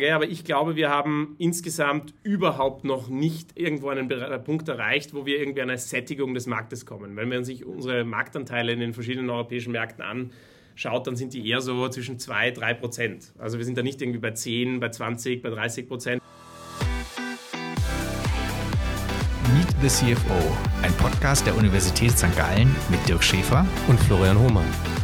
Ja, aber ich glaube, wir haben insgesamt überhaupt noch nicht irgendwo einen Punkt erreicht, wo wir irgendwie eine Sättigung des Marktes kommen. Wenn man sich unsere Marktanteile in den verschiedenen europäischen Märkten anschaut, dann sind die eher so zwischen 2, 3 Prozent. Also wir sind da nicht irgendwie bei 10, bei 20, bei 30 Prozent. Meet the CFO, ein Podcast der Universität St. Gallen mit Dirk Schäfer und Florian Hohmann.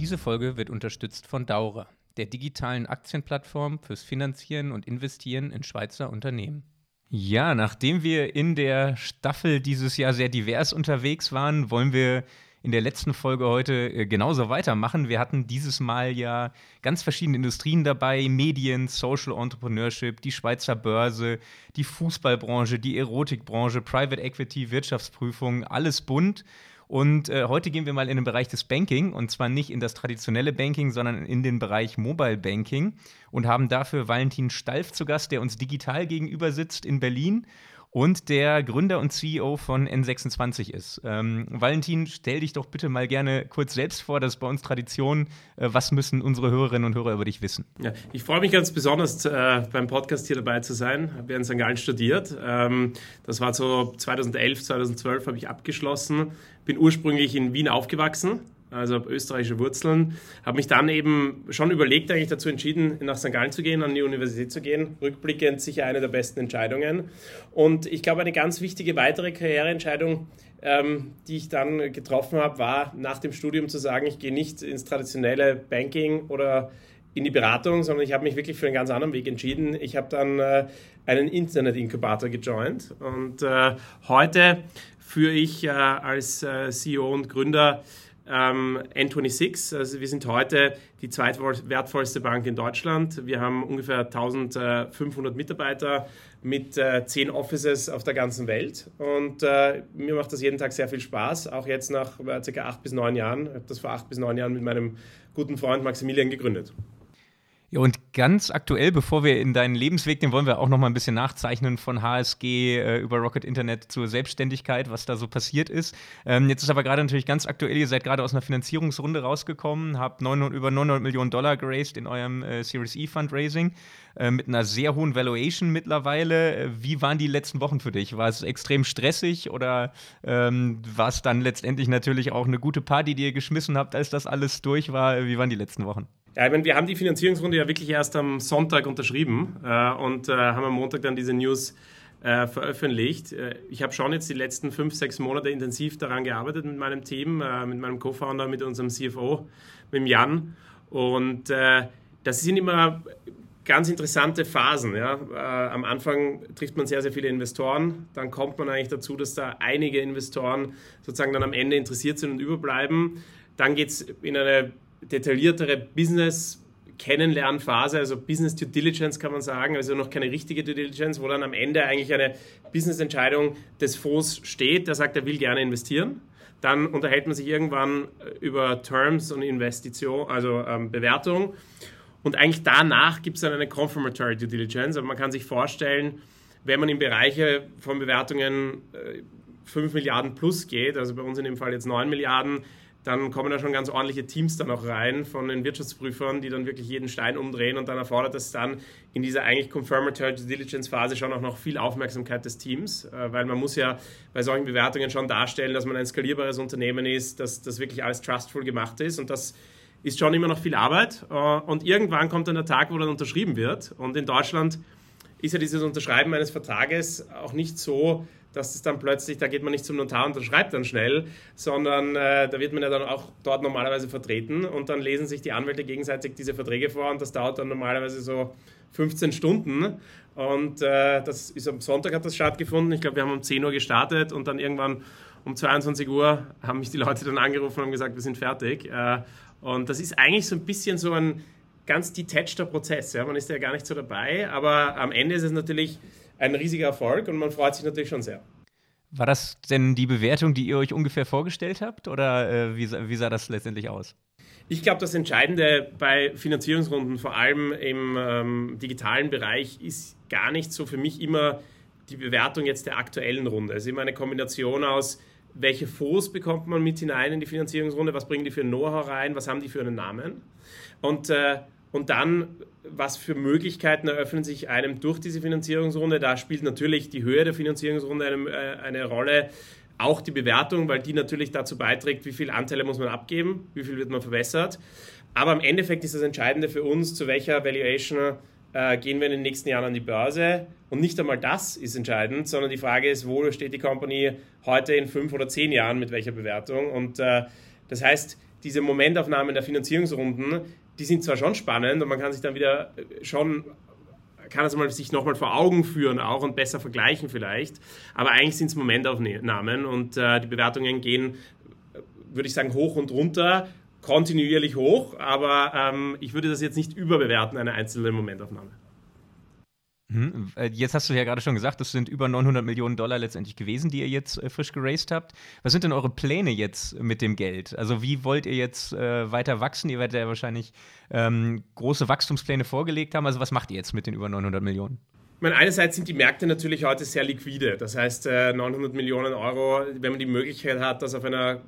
Diese Folge wird unterstützt von Daura, der digitalen Aktienplattform fürs Finanzieren und Investieren in Schweizer Unternehmen. Ja, nachdem wir in der Staffel dieses Jahr sehr divers unterwegs waren, wollen wir in der letzten Folge heute äh, genauso weitermachen. Wir hatten dieses Mal ja ganz verschiedene Industrien dabei: Medien, Social Entrepreneurship, die Schweizer Börse, die Fußballbranche, die Erotikbranche, Private Equity, Wirtschaftsprüfung, alles bunt. Und äh, heute gehen wir mal in den Bereich des Banking und zwar nicht in das traditionelle Banking, sondern in den Bereich Mobile Banking und haben dafür Valentin Stalf zu Gast, der uns digital gegenüber sitzt in Berlin und der Gründer und CEO von N26 ist. Ähm, Valentin, stell dich doch bitte mal gerne kurz selbst vor, das ist bei uns Tradition. Äh, was müssen unsere Hörerinnen und Hörer über dich wissen? Ja, ich freue mich ganz besonders, äh, beim Podcast hier dabei zu sein. Ich habe in St. Gallen studiert. Ähm, das war so 2011, 2012 habe ich abgeschlossen. Bin ursprünglich in Wien aufgewachsen also österreichische Wurzeln. Habe mich dann eben schon überlegt, eigentlich dazu entschieden, nach St. Gallen zu gehen, an die Universität zu gehen. Rückblickend sicher eine der besten Entscheidungen. Und ich glaube, eine ganz wichtige weitere Karriereentscheidung, ähm, die ich dann getroffen habe, war nach dem Studium zu sagen, ich gehe nicht ins traditionelle Banking oder in die Beratung, sondern ich habe mich wirklich für einen ganz anderen Weg entschieden. Ich habe dann äh, einen Internet-Inkubator gejoint und äh, heute führe ich äh, als äh, CEO und Gründer ähm, N26. Also wir sind heute die zweitwertvollste Bank in Deutschland. Wir haben ungefähr 1500 Mitarbeiter mit äh, 10 Offices auf der ganzen Welt. Und äh, mir macht das jeden Tag sehr viel Spaß, auch jetzt nach äh, circa acht bis neun Jahren. Ich habe das vor acht bis neun Jahren mit meinem guten Freund Maximilian gegründet. Ja, und ganz aktuell, bevor wir in deinen Lebensweg, den wollen wir auch noch mal ein bisschen nachzeichnen von HSG äh, über Rocket Internet zur Selbstständigkeit, was da so passiert ist. Ähm, jetzt ist aber gerade natürlich ganz aktuell, ihr seid gerade aus einer Finanzierungsrunde rausgekommen, habt 900, über 900 Millionen Dollar geraced in eurem äh, Series E Fundraising äh, mit einer sehr hohen Valuation mittlerweile. Äh, wie waren die letzten Wochen für dich? War es extrem stressig oder ähm, war es dann letztendlich natürlich auch eine gute Party, die ihr geschmissen habt, als das alles durch war? Wie waren die letzten Wochen? Ja, ich meine, wir haben die Finanzierungsrunde ja wirklich erst am Sonntag unterschrieben äh, und äh, haben am Montag dann diese News äh, veröffentlicht. Äh, ich habe schon jetzt die letzten fünf, sechs Monate intensiv daran gearbeitet mit meinem Team, äh, mit meinem Co-Founder, mit unserem CFO, mit dem Jan. Und äh, das sind immer ganz interessante Phasen. Ja? am Anfang trifft man sehr, sehr viele Investoren. Dann kommt man eigentlich dazu, dass da einige Investoren sozusagen dann am Ende interessiert sind und überbleiben. Dann geht es in eine detailliertere Business- Kennenlernphase, also Business Due Diligence kann man sagen, also noch keine richtige Due Diligence, wo dann am Ende eigentlich eine Business-Entscheidung des Fonds steht, der sagt, er will gerne investieren. Dann unterhält man sich irgendwann über Terms und Investition, also ähm, Bewertung. Und eigentlich danach gibt es dann eine Confirmatory Due Diligence. Aber man kann sich vorstellen, wenn man in Bereiche von Bewertungen äh, 5 Milliarden plus geht, also bei uns in dem Fall jetzt 9 Milliarden, dann kommen da schon ganz ordentliche Teams dann auch rein von den Wirtschaftsprüfern, die dann wirklich jeden Stein umdrehen und dann erfordert es dann in dieser eigentlich Confirmatory Diligence Phase schon auch noch viel Aufmerksamkeit des Teams, äh, weil man muss ja bei solchen Bewertungen schon darstellen, dass man ein skalierbares Unternehmen ist, dass das wirklich alles trustful gemacht ist und das ist schon immer noch viel Arbeit äh, und irgendwann kommt dann der Tag, wo dann unterschrieben wird und in Deutschland ist ja dieses Unterschreiben eines Vertrages auch nicht so, dass es dann plötzlich, da geht man nicht zum Notar und schreibt dann schnell, sondern äh, da wird man ja dann auch dort normalerweise vertreten und dann lesen sich die Anwälte gegenseitig diese Verträge vor und das dauert dann normalerweise so 15 Stunden und äh, das ist am Sonntag hat das stattgefunden. Ich glaube, wir haben um 10 Uhr gestartet und dann irgendwann um 22 Uhr haben mich die Leute dann angerufen und haben gesagt, wir sind fertig. Äh, und das ist eigentlich so ein bisschen so ein ganz detacheder Prozess. Ja? Man ist ja gar nicht so dabei, aber am Ende ist es natürlich ein riesiger Erfolg und man freut sich natürlich schon sehr. War das denn die Bewertung, die ihr euch ungefähr vorgestellt habt oder äh, wie, wie sah das letztendlich aus? Ich glaube, das Entscheidende bei Finanzierungsrunden, vor allem im ähm, digitalen Bereich, ist gar nicht so für mich immer die Bewertung jetzt der aktuellen Runde. Es ist immer eine Kombination aus welche Fonds bekommt man mit hinein in die Finanzierungsrunde, was bringen die für ein Know-how rein, was haben die für einen Namen. Und, äh, und dann, was für Möglichkeiten eröffnen sich einem durch diese Finanzierungsrunde. Da spielt natürlich die Höhe der Finanzierungsrunde eine, äh, eine Rolle, auch die Bewertung, weil die natürlich dazu beiträgt, wie viele Anteile muss man abgeben, wie viel wird man verbessert. Aber im Endeffekt ist das Entscheidende für uns, zu welcher Valuation äh, gehen wir in den nächsten Jahren an die Börse. Und nicht einmal das ist entscheidend, sondern die Frage ist, wo steht die Company heute in fünf oder zehn Jahren mit welcher Bewertung. Und äh, das heißt, diese Momentaufnahmen der Finanzierungsrunden, die sind zwar schon spannend und man kann sich dann wieder schon kann das mal sich nochmal vor Augen führen auch und besser vergleichen vielleicht. Aber eigentlich sind es Momentaufnahmen und äh, die Bewertungen gehen, würde ich sagen, hoch und runter kontinuierlich hoch, aber ähm, ich würde das jetzt nicht überbewerten, eine einzelne Momentaufnahme. Hm, äh, jetzt hast du ja gerade schon gesagt, das sind über 900 Millionen Dollar letztendlich gewesen, die ihr jetzt äh, frisch geraced habt. Was sind denn eure Pläne jetzt mit dem Geld? Also wie wollt ihr jetzt äh, weiter wachsen? Ihr werdet ja wahrscheinlich ähm, große Wachstumspläne vorgelegt haben. Also was macht ihr jetzt mit den über 900 Millionen? Ich meine, einerseits sind die Märkte natürlich heute sehr liquide. Das heißt, 900 äh, Millionen Euro, wenn man die Möglichkeit hat, das auf einer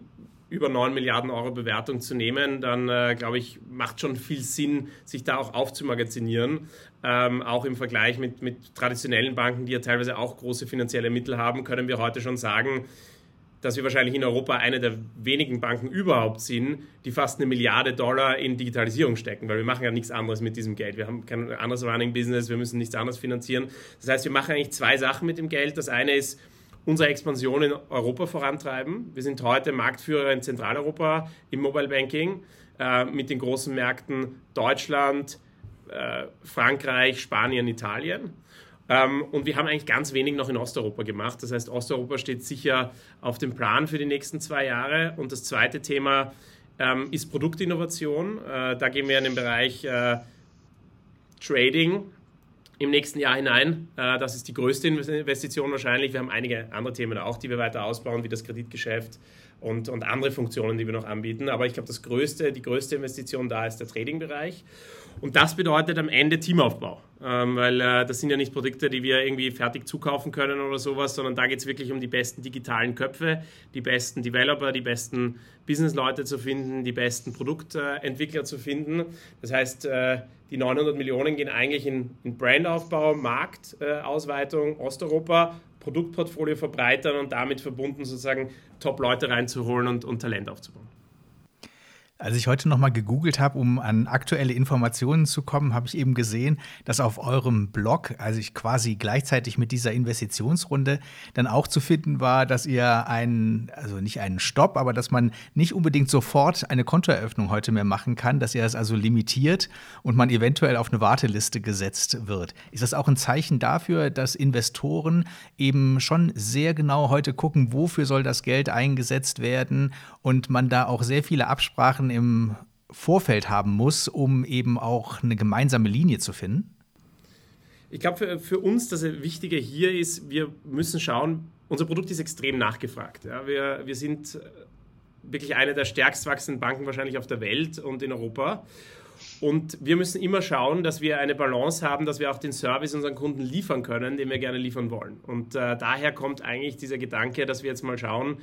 über 9 Milliarden Euro Bewertung zu nehmen, dann äh, glaube ich, macht schon viel Sinn, sich da auch aufzumagazinieren. Ähm, auch im Vergleich mit, mit traditionellen Banken, die ja teilweise auch große finanzielle Mittel haben, können wir heute schon sagen, dass wir wahrscheinlich in Europa eine der wenigen Banken überhaupt sind, die fast eine Milliarde Dollar in Digitalisierung stecken, weil wir machen ja nichts anderes mit diesem Geld. Wir haben kein anderes Running Business, wir müssen nichts anderes finanzieren. Das heißt, wir machen eigentlich zwei Sachen mit dem Geld. Das eine ist, unsere Expansion in Europa vorantreiben. Wir sind heute Marktführer in Zentraleuropa im Mobile Banking äh, mit den großen Märkten Deutschland, äh, Frankreich, Spanien, Italien. Ähm, und wir haben eigentlich ganz wenig noch in Osteuropa gemacht. Das heißt, Osteuropa steht sicher auf dem Plan für die nächsten zwei Jahre. Und das zweite Thema ähm, ist Produktinnovation. Äh, da gehen wir in den Bereich äh, Trading im nächsten Jahr hinein. Äh, das ist die größte Investition wahrscheinlich. Wir haben einige andere Themen auch, die wir weiter ausbauen, wie das Kreditgeschäft und, und andere Funktionen, die wir noch anbieten. Aber ich glaube, das größte, die größte Investition da ist der Trading-Bereich. Und das bedeutet am Ende Teamaufbau, ähm, weil äh, das sind ja nicht Produkte, die wir irgendwie fertig zukaufen können oder sowas, sondern da geht es wirklich um die besten digitalen Köpfe, die besten Developer, die besten Businessleute zu finden, die besten Produktentwickler zu finden. Das heißt, äh, die 900 Millionen gehen eigentlich in, in Brandaufbau, Marktausweitung, äh, Osteuropa, Produktportfolio verbreitern und damit verbunden sozusagen Top-Leute reinzuholen und, und Talent aufzubauen. Als ich heute nochmal gegoogelt habe, um an aktuelle Informationen zu kommen, habe ich eben gesehen, dass auf eurem Blog, also ich quasi gleichzeitig mit dieser Investitionsrunde, dann auch zu finden war, dass ihr einen, also nicht einen Stopp, aber dass man nicht unbedingt sofort eine Kontoeröffnung heute mehr machen kann, dass ihr das also limitiert und man eventuell auf eine Warteliste gesetzt wird. Ist das auch ein Zeichen dafür, dass Investoren eben schon sehr genau heute gucken, wofür soll das Geld eingesetzt werden und man da auch sehr viele Absprachen im Vorfeld haben muss, um eben auch eine gemeinsame Linie zu finden? Ich glaube, für, für, uns das Wichtige hier ist, wir müssen schauen, unser Produkt ist extrem nachgefragt. Ja, wir, wir sind wirklich eine der stärkst wachsenden Banken wahrscheinlich auf der Welt und in Europa. Und wir müssen immer schauen, dass wir eine Balance haben, dass wir auch den Service unseren Kunden liefern können, den wir gerne liefern wollen. Und äh, daher kommt eigentlich dieser Gedanke, dass wir jetzt mal schauen,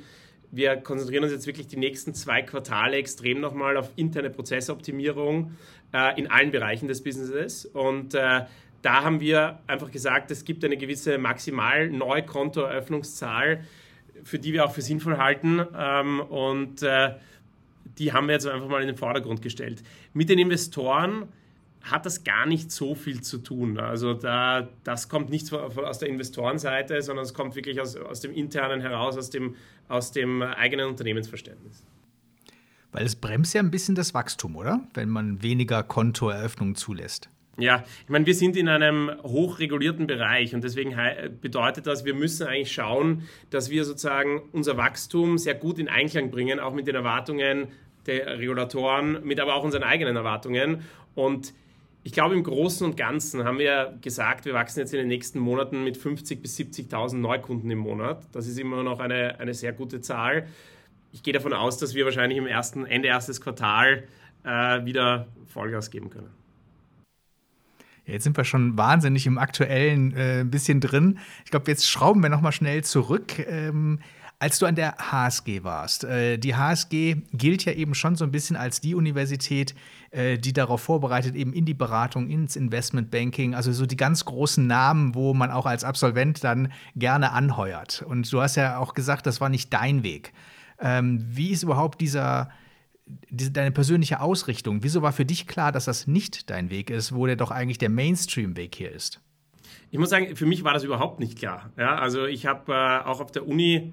wir konzentrieren uns jetzt wirklich die nächsten zwei Quartale extrem nochmal auf interne Prozessoptimierung äh, in allen Bereichen des Businesses. Und äh, da haben wir einfach gesagt, es gibt eine gewisse maximal Neukontoeröffnungszahl, für die wir auch für sinnvoll halten. Ähm, und äh, die haben wir jetzt einfach mal in den Vordergrund gestellt. Mit den Investoren hat das gar nicht so viel zu tun. Also da, das kommt nicht aus der Investorenseite, sondern es kommt wirklich aus, aus dem internen heraus, aus dem, aus dem eigenen Unternehmensverständnis. Weil es bremst ja ein bisschen das Wachstum, oder? Wenn man weniger Kontoeröffnungen zulässt. Ja, ich meine, wir sind in einem hochregulierten Bereich und deswegen bedeutet das, wir müssen eigentlich schauen, dass wir sozusagen unser Wachstum sehr gut in Einklang bringen, auch mit den Erwartungen der Regulatoren, mit aber auch unseren eigenen Erwartungen. Und ich glaube, im Großen und Ganzen haben wir gesagt, wir wachsen jetzt in den nächsten Monaten mit 50.000 bis 70.000 Neukunden im Monat. Das ist immer noch eine, eine sehr gute Zahl. Ich gehe davon aus, dass wir wahrscheinlich im ersten, Ende erstes Quartal äh, wieder Vollgas geben können. Jetzt sind wir schon wahnsinnig im aktuellen äh, bisschen drin. Ich glaube, jetzt schrauben wir noch mal schnell zurück. Ähm, Als du an der HSG warst, äh, die HSG gilt ja eben schon so ein bisschen als die Universität, äh, die darauf vorbereitet, eben in die Beratung, ins Investmentbanking, also so die ganz großen Namen, wo man auch als Absolvent dann gerne anheuert. Und du hast ja auch gesagt, das war nicht dein Weg. Ähm, wie ist überhaupt dieser, diese, deine persönliche Ausrichtung? Wieso war für dich klar, dass das nicht dein Weg ist, wo der doch eigentlich der Mainstream-Weg hier ist? Ich muss sagen, für mich war das überhaupt nicht klar. Ja, also ich habe äh, auch auf der Uni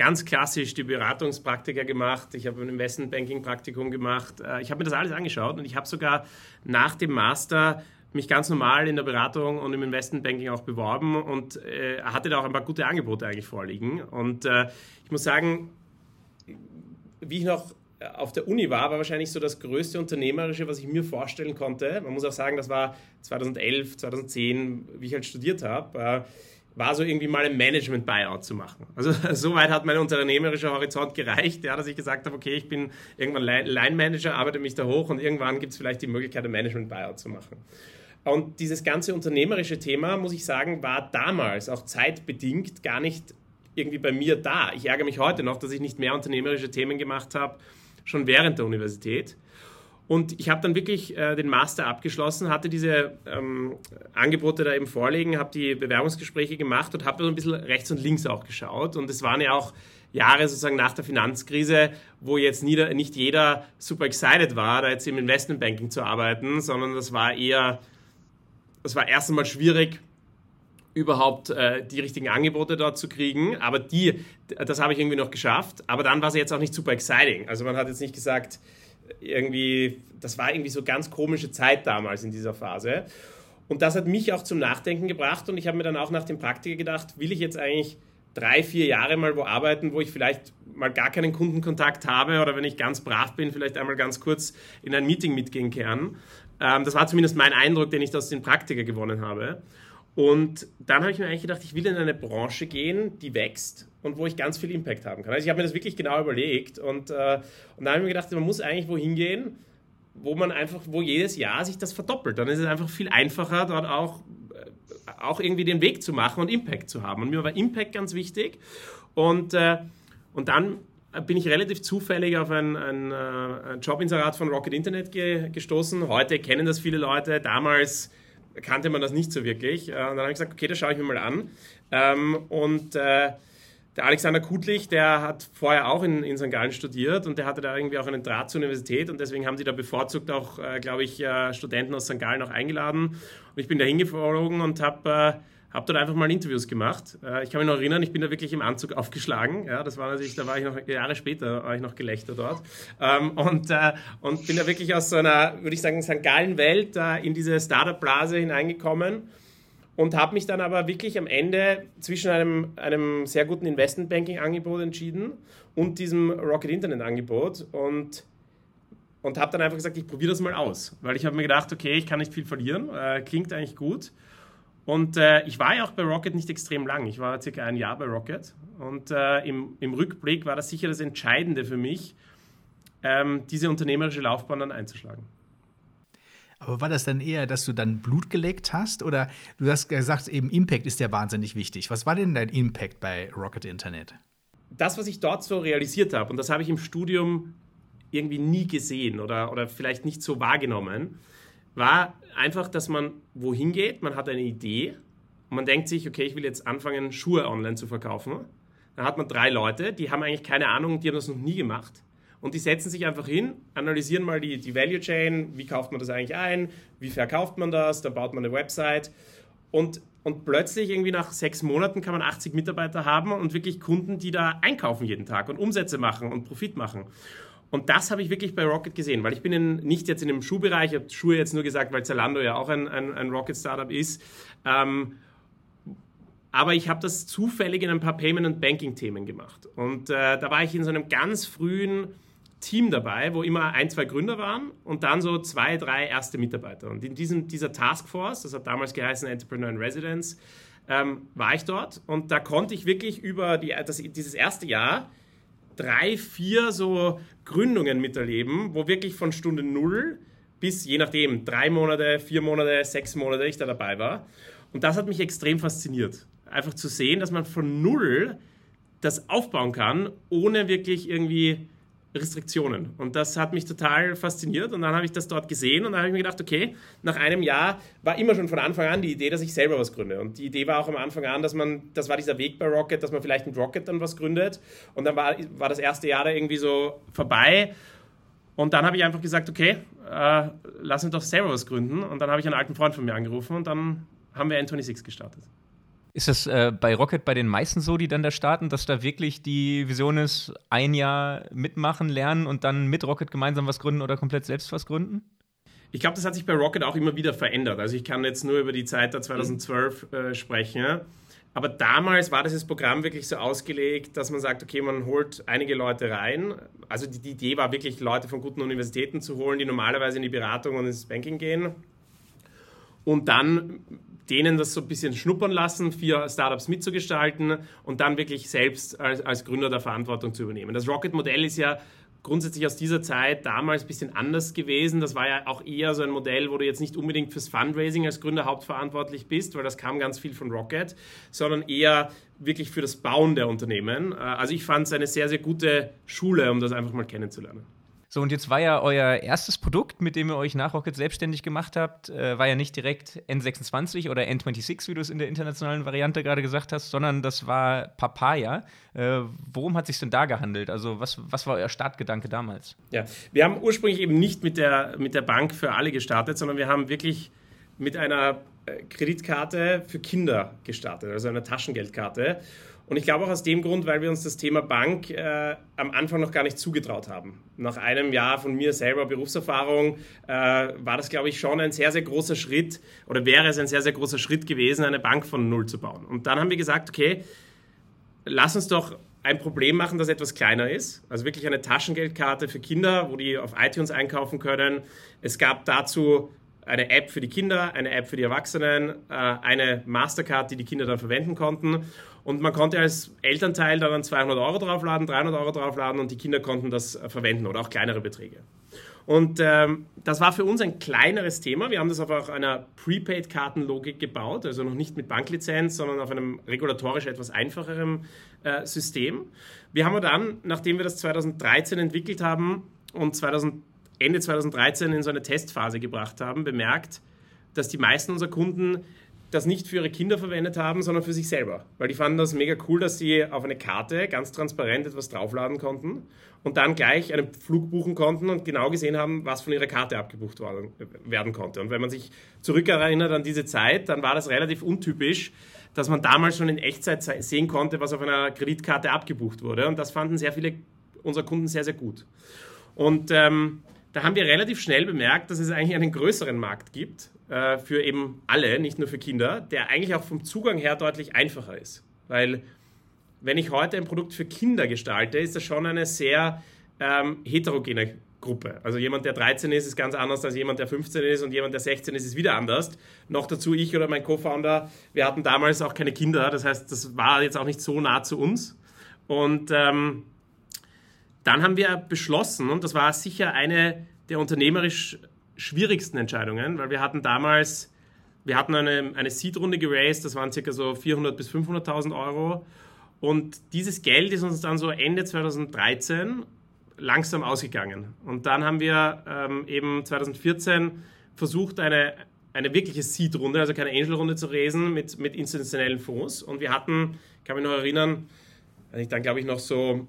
ganz klassisch die Beratungspraktika gemacht. Ich habe ein Investmentbanking-Praktikum gemacht. Äh, ich habe mir das alles angeschaut und ich habe sogar nach dem Master mich ganz normal in der Beratung und im Investmentbanking auch beworben und äh, hatte da auch ein paar gute Angebote eigentlich vorliegen. Und äh, ich muss sagen, wie ich noch auf der Uni war, war wahrscheinlich so das größte Unternehmerische, was ich mir vorstellen konnte. Man muss auch sagen, das war 2011, 2010, wie ich halt studiert habe, äh, war so irgendwie mal ein Management-Buyout zu machen. Also soweit hat mein unternehmerischer Horizont gereicht, ja, dass ich gesagt habe, okay, ich bin irgendwann Line-Manager, arbeite mich da hoch und irgendwann gibt es vielleicht die Möglichkeit, ein Management-Buyout zu machen. Und dieses ganze unternehmerische Thema, muss ich sagen, war damals auch zeitbedingt gar nicht irgendwie bei mir da. Ich ärgere mich heute noch, dass ich nicht mehr unternehmerische Themen gemacht habe, schon während der Universität. Und ich habe dann wirklich äh, den Master abgeschlossen, hatte diese ähm, Angebote da eben vorliegen, habe die Bewerbungsgespräche gemacht und habe so ein bisschen rechts und links auch geschaut. Und es waren ja auch Jahre sozusagen nach der Finanzkrise, wo jetzt nieder, nicht jeder super excited war, da jetzt im Investmentbanking zu arbeiten, sondern das war eher, das war erst einmal schwierig, überhaupt äh, die richtigen Angebote dort zu kriegen. Aber die, das habe ich irgendwie noch geschafft. Aber dann war es jetzt auch nicht super exciting. Also man hat jetzt nicht gesagt, irgendwie, das war irgendwie so ganz komische Zeit damals in dieser Phase. Und das hat mich auch zum Nachdenken gebracht und ich habe mir dann auch nach dem Praktiker gedacht, will ich jetzt eigentlich drei, vier Jahre mal wo arbeiten, wo ich vielleicht mal gar keinen Kundenkontakt habe oder wenn ich ganz brav bin, vielleicht einmal ganz kurz in ein Meeting mitgehen kann. Ähm, das war zumindest mein Eindruck, den ich aus den Praktiker gewonnen habe. Und dann habe ich mir eigentlich gedacht, ich will in eine Branche gehen, die wächst und wo ich ganz viel Impact haben kann. Also ich habe mir das wirklich genau überlegt und, äh, und dann habe ich mir gedacht, man muss eigentlich wohin gehen, wo man einfach, wo jedes Jahr sich das verdoppelt. Dann ist es einfach viel einfacher, dort auch, äh, auch irgendwie den Weg zu machen und Impact zu haben. Und mir war Impact ganz wichtig. Und, äh, und dann bin ich relativ zufällig auf ein, ein, äh, ein Jobinserat von Rocket Internet ge gestoßen. Heute kennen das viele Leute. Damals kannte man das nicht so wirklich. Äh, und dann habe ich gesagt, okay, das schaue ich mir mal an. Ähm, und äh, der Alexander Kutlich, der hat vorher auch in, in St. Gallen studiert und der hatte da irgendwie auch einen Draht zur Universität und deswegen haben sie da bevorzugt auch, äh, glaube ich, äh, Studenten aus St. Gallen auch eingeladen. Und ich bin da hingeflogen und habe äh, hab dort einfach mal Interviews gemacht. Äh, ich kann mich noch erinnern, ich bin da wirklich im Anzug aufgeschlagen. Ja, das war natürlich, da war ich noch Jahre später, war ich noch Gelächter dort. Ähm, und, äh, und bin da wirklich aus so einer, würde ich sagen, St. Gallen-Welt äh, in diese Startup-Blase hineingekommen und habe mich dann aber wirklich am Ende zwischen einem, einem sehr guten Investmentbanking-Angebot entschieden und diesem Rocket Internet-Angebot und, und habe dann einfach gesagt, ich probiere das mal aus, weil ich habe mir gedacht, okay, ich kann nicht viel verlieren, äh, klingt eigentlich gut. Und äh, ich war ja auch bei Rocket nicht extrem lang. Ich war circa ein Jahr bei Rocket. Und äh, im, im, Rückblick war das sicher das Entscheidende für mich, ähm, diese unternehmerische Laufbahn dann einzuschlagen. Aber war das dann eher, dass du dann Blut geleckt hast? Oder du hast gesagt, eben Impact ist ja wahnsinnig wichtig. Was war denn dein Impact bei Rocket Internet? Das, was ich dort so realisiert habe, und das habe ich im Studium irgendwie nie gesehen oder, oder vielleicht nicht so wahrgenommen, war einfach, dass man wohin geht, man hat eine Idee und man denkt sich, okay, ich will jetzt anfangen, Schuhe online zu verkaufen. Dann hat man drei Leute, die haben eigentlich keine Ahnung, die haben das noch nie gemacht und die setzen sich einfach hin, analysieren mal die, die Value Chain, wie kauft man das eigentlich ein, wie verkauft man das, dann baut man eine Website und, und plötzlich irgendwie nach sechs Monaten kann man 80 Mitarbeiter haben und wirklich Kunden, die da einkaufen jeden Tag und Umsätze machen und Profit machen. Und das habe ich wirklich bei Rocket gesehen, weil ich bin in, nicht jetzt in dem Schuhbereich, ich habe Schuhe jetzt nur gesagt, weil Zalando ja auch ein, ein, ein Rocket-Startup ist. Ähm, aber ich habe das zufällig in ein paar Payment- und Banking-Themen gemacht. Und äh, da war ich in so einem ganz frühen Team dabei, wo immer ein, zwei Gründer waren und dann so zwei, drei erste Mitarbeiter. Und in diesem, dieser Taskforce, das hat damals geheißen Entrepreneur in Residence, ähm, war ich dort und da konnte ich wirklich über die, das, dieses erste Jahr drei, vier so Gründungen miterleben, wo wirklich von Stunde null bis je nachdem drei Monate, vier Monate, sechs Monate ich da dabei war. Und das hat mich extrem fasziniert. Einfach zu sehen, dass man von null das aufbauen kann, ohne wirklich irgendwie Restriktionen. Und das hat mich total fasziniert. Und dann habe ich das dort gesehen und dann habe ich mir gedacht, okay, nach einem Jahr war immer schon von Anfang an die Idee, dass ich selber was gründe. Und die Idee war auch am Anfang an, dass man, das war dieser Weg bei Rocket, dass man vielleicht mit Rocket dann was gründet. Und dann war, war das erste Jahr da irgendwie so vorbei. Und dann habe ich einfach gesagt, okay, äh, lass uns doch selber was gründen. Und dann habe ich einen alten Freund von mir angerufen und dann haben wir N26 gestartet. Ist das äh, bei Rocket bei den meisten so, die dann da starten, dass da wirklich die Vision ist, ein Jahr mitmachen, lernen und dann mit Rocket gemeinsam was gründen oder komplett selbst was gründen? Ich glaube, das hat sich bei Rocket auch immer wieder verändert. Also ich kann jetzt nur über die Zeit der 2012 äh, sprechen. Aber damals war dieses Programm wirklich so ausgelegt, dass man sagt, okay, man holt einige Leute rein. Also die, die Idee war wirklich, Leute von guten Universitäten zu holen, die normalerweise in die Beratung und ins Banking gehen. Und dann denen das so ein bisschen schnuppern lassen, vier Startups mitzugestalten und dann wirklich selbst als, als Gründer der Verantwortung zu übernehmen. Das Rocket-Modell ist ja grundsätzlich aus dieser Zeit damals ein bisschen anders gewesen. Das war ja auch eher so ein Modell, wo du jetzt nicht unbedingt fürs Fundraising als Gründer hauptverantwortlich bist, weil das kam ganz viel von Rocket, sondern eher wirklich für das Bauen der Unternehmen. Also ich fand es eine sehr, sehr gute Schule, um das einfach mal kennenzulernen. So, und jetzt war ja euer erstes Produkt, mit dem ihr euch nach Rocket selbstständig gemacht habt, äh, war ja nicht direkt N26 oder N26, wie du es in der internationalen Variante gerade gesagt hast, sondern das war Papaya. Äh, worum hat es sich denn da gehandelt? Also, was, was war euer Startgedanke damals? Ja, wir haben ursprünglich eben nicht mit der, mit der Bank für alle gestartet, sondern wir haben wirklich mit einer äh, Kreditkarte für Kinder gestartet, also einer Taschengeldkarte. Und ich glaube auch aus dem Grund, weil wir uns das Thema Bank äh, am Anfang noch gar nicht zugetraut haben. Nach einem Jahr von mir selber Berufserfahrung äh, war das, glaube ich, schon ein sehr, sehr großer Schritt oder wäre es ein sehr, sehr großer Schritt gewesen, eine Bank von Null zu bauen. Und dann haben wir gesagt, okay, lass uns doch ein Problem machen, das etwas kleiner ist. Also wirklich eine Taschengeldkarte für Kinder, wo die auf iTunes einkaufen können. Es gab dazu eine App für die Kinder, eine App für die Erwachsenen, äh, eine Mastercard, die die Kinder dann verwenden konnten. Und man konnte als Elternteil dann 200 Euro draufladen, 300 Euro draufladen und die Kinder konnten das äh, verwenden oder auch kleinere Beträge. Und ähm, das war für uns ein kleineres Thema. Wir haben das auf einer Prepaid-Kartenlogik gebaut, also noch nicht mit Banklizenz, sondern auf einem regulatorisch etwas einfacheren äh, System. Wir haben dann, nachdem wir das 2013 entwickelt haben und 2000, Ende 2013 in so eine Testphase gebracht haben, bemerkt, dass die meisten unserer Kunden das nicht für ihre Kinder verwendet haben, sondern für sich selber. Weil die fanden das mega cool, dass sie auf eine Karte ganz transparent etwas draufladen konnten und dann gleich einen Flug buchen konnten und genau gesehen haben, was von ihrer Karte abgebucht werden konnte. Und wenn man sich zurückerinnert an diese Zeit, dann war das relativ untypisch, dass man damals schon in Echtzeit sehen konnte, was auf einer Kreditkarte abgebucht wurde. Und das fanden sehr viele unserer Kunden sehr, sehr gut. Und ähm, da haben wir relativ schnell bemerkt, dass es eigentlich einen größeren Markt gibt äh, für eben alle, nicht nur für Kinder, der eigentlich auch vom Zugang her deutlich einfacher ist. Weil wenn ich heute ein Produkt für Kinder gestalte, ist das schon eine sehr ähm, heterogene Gruppe. Also jemand, der 13 ist, ist ganz anders als jemand, der 15 ist und jemand, der 16 ist, ist wieder anders. Noch dazu ich oder mein Co-Founder, wir hatten damals auch keine Kinder, das heißt, das war jetzt auch nicht so nah zu uns. Und ähm, dann haben wir beschlossen, und das war sicher eine der unternehmerisch schwierigsten Entscheidungen, weil wir hatten damals, wir hatten eine, eine Seed-Runde geraced, das waren circa so 400.000 bis 500.000 Euro. Und dieses Geld ist uns dann so Ende 2013 langsam ausgegangen. Und dann haben wir ähm, eben 2014 versucht, eine, eine wirkliche Seed-Runde, also keine Angel-Runde zu raisen mit, mit institutionellen Fonds. Und wir hatten, kann mich noch erinnern, dann glaube ich noch so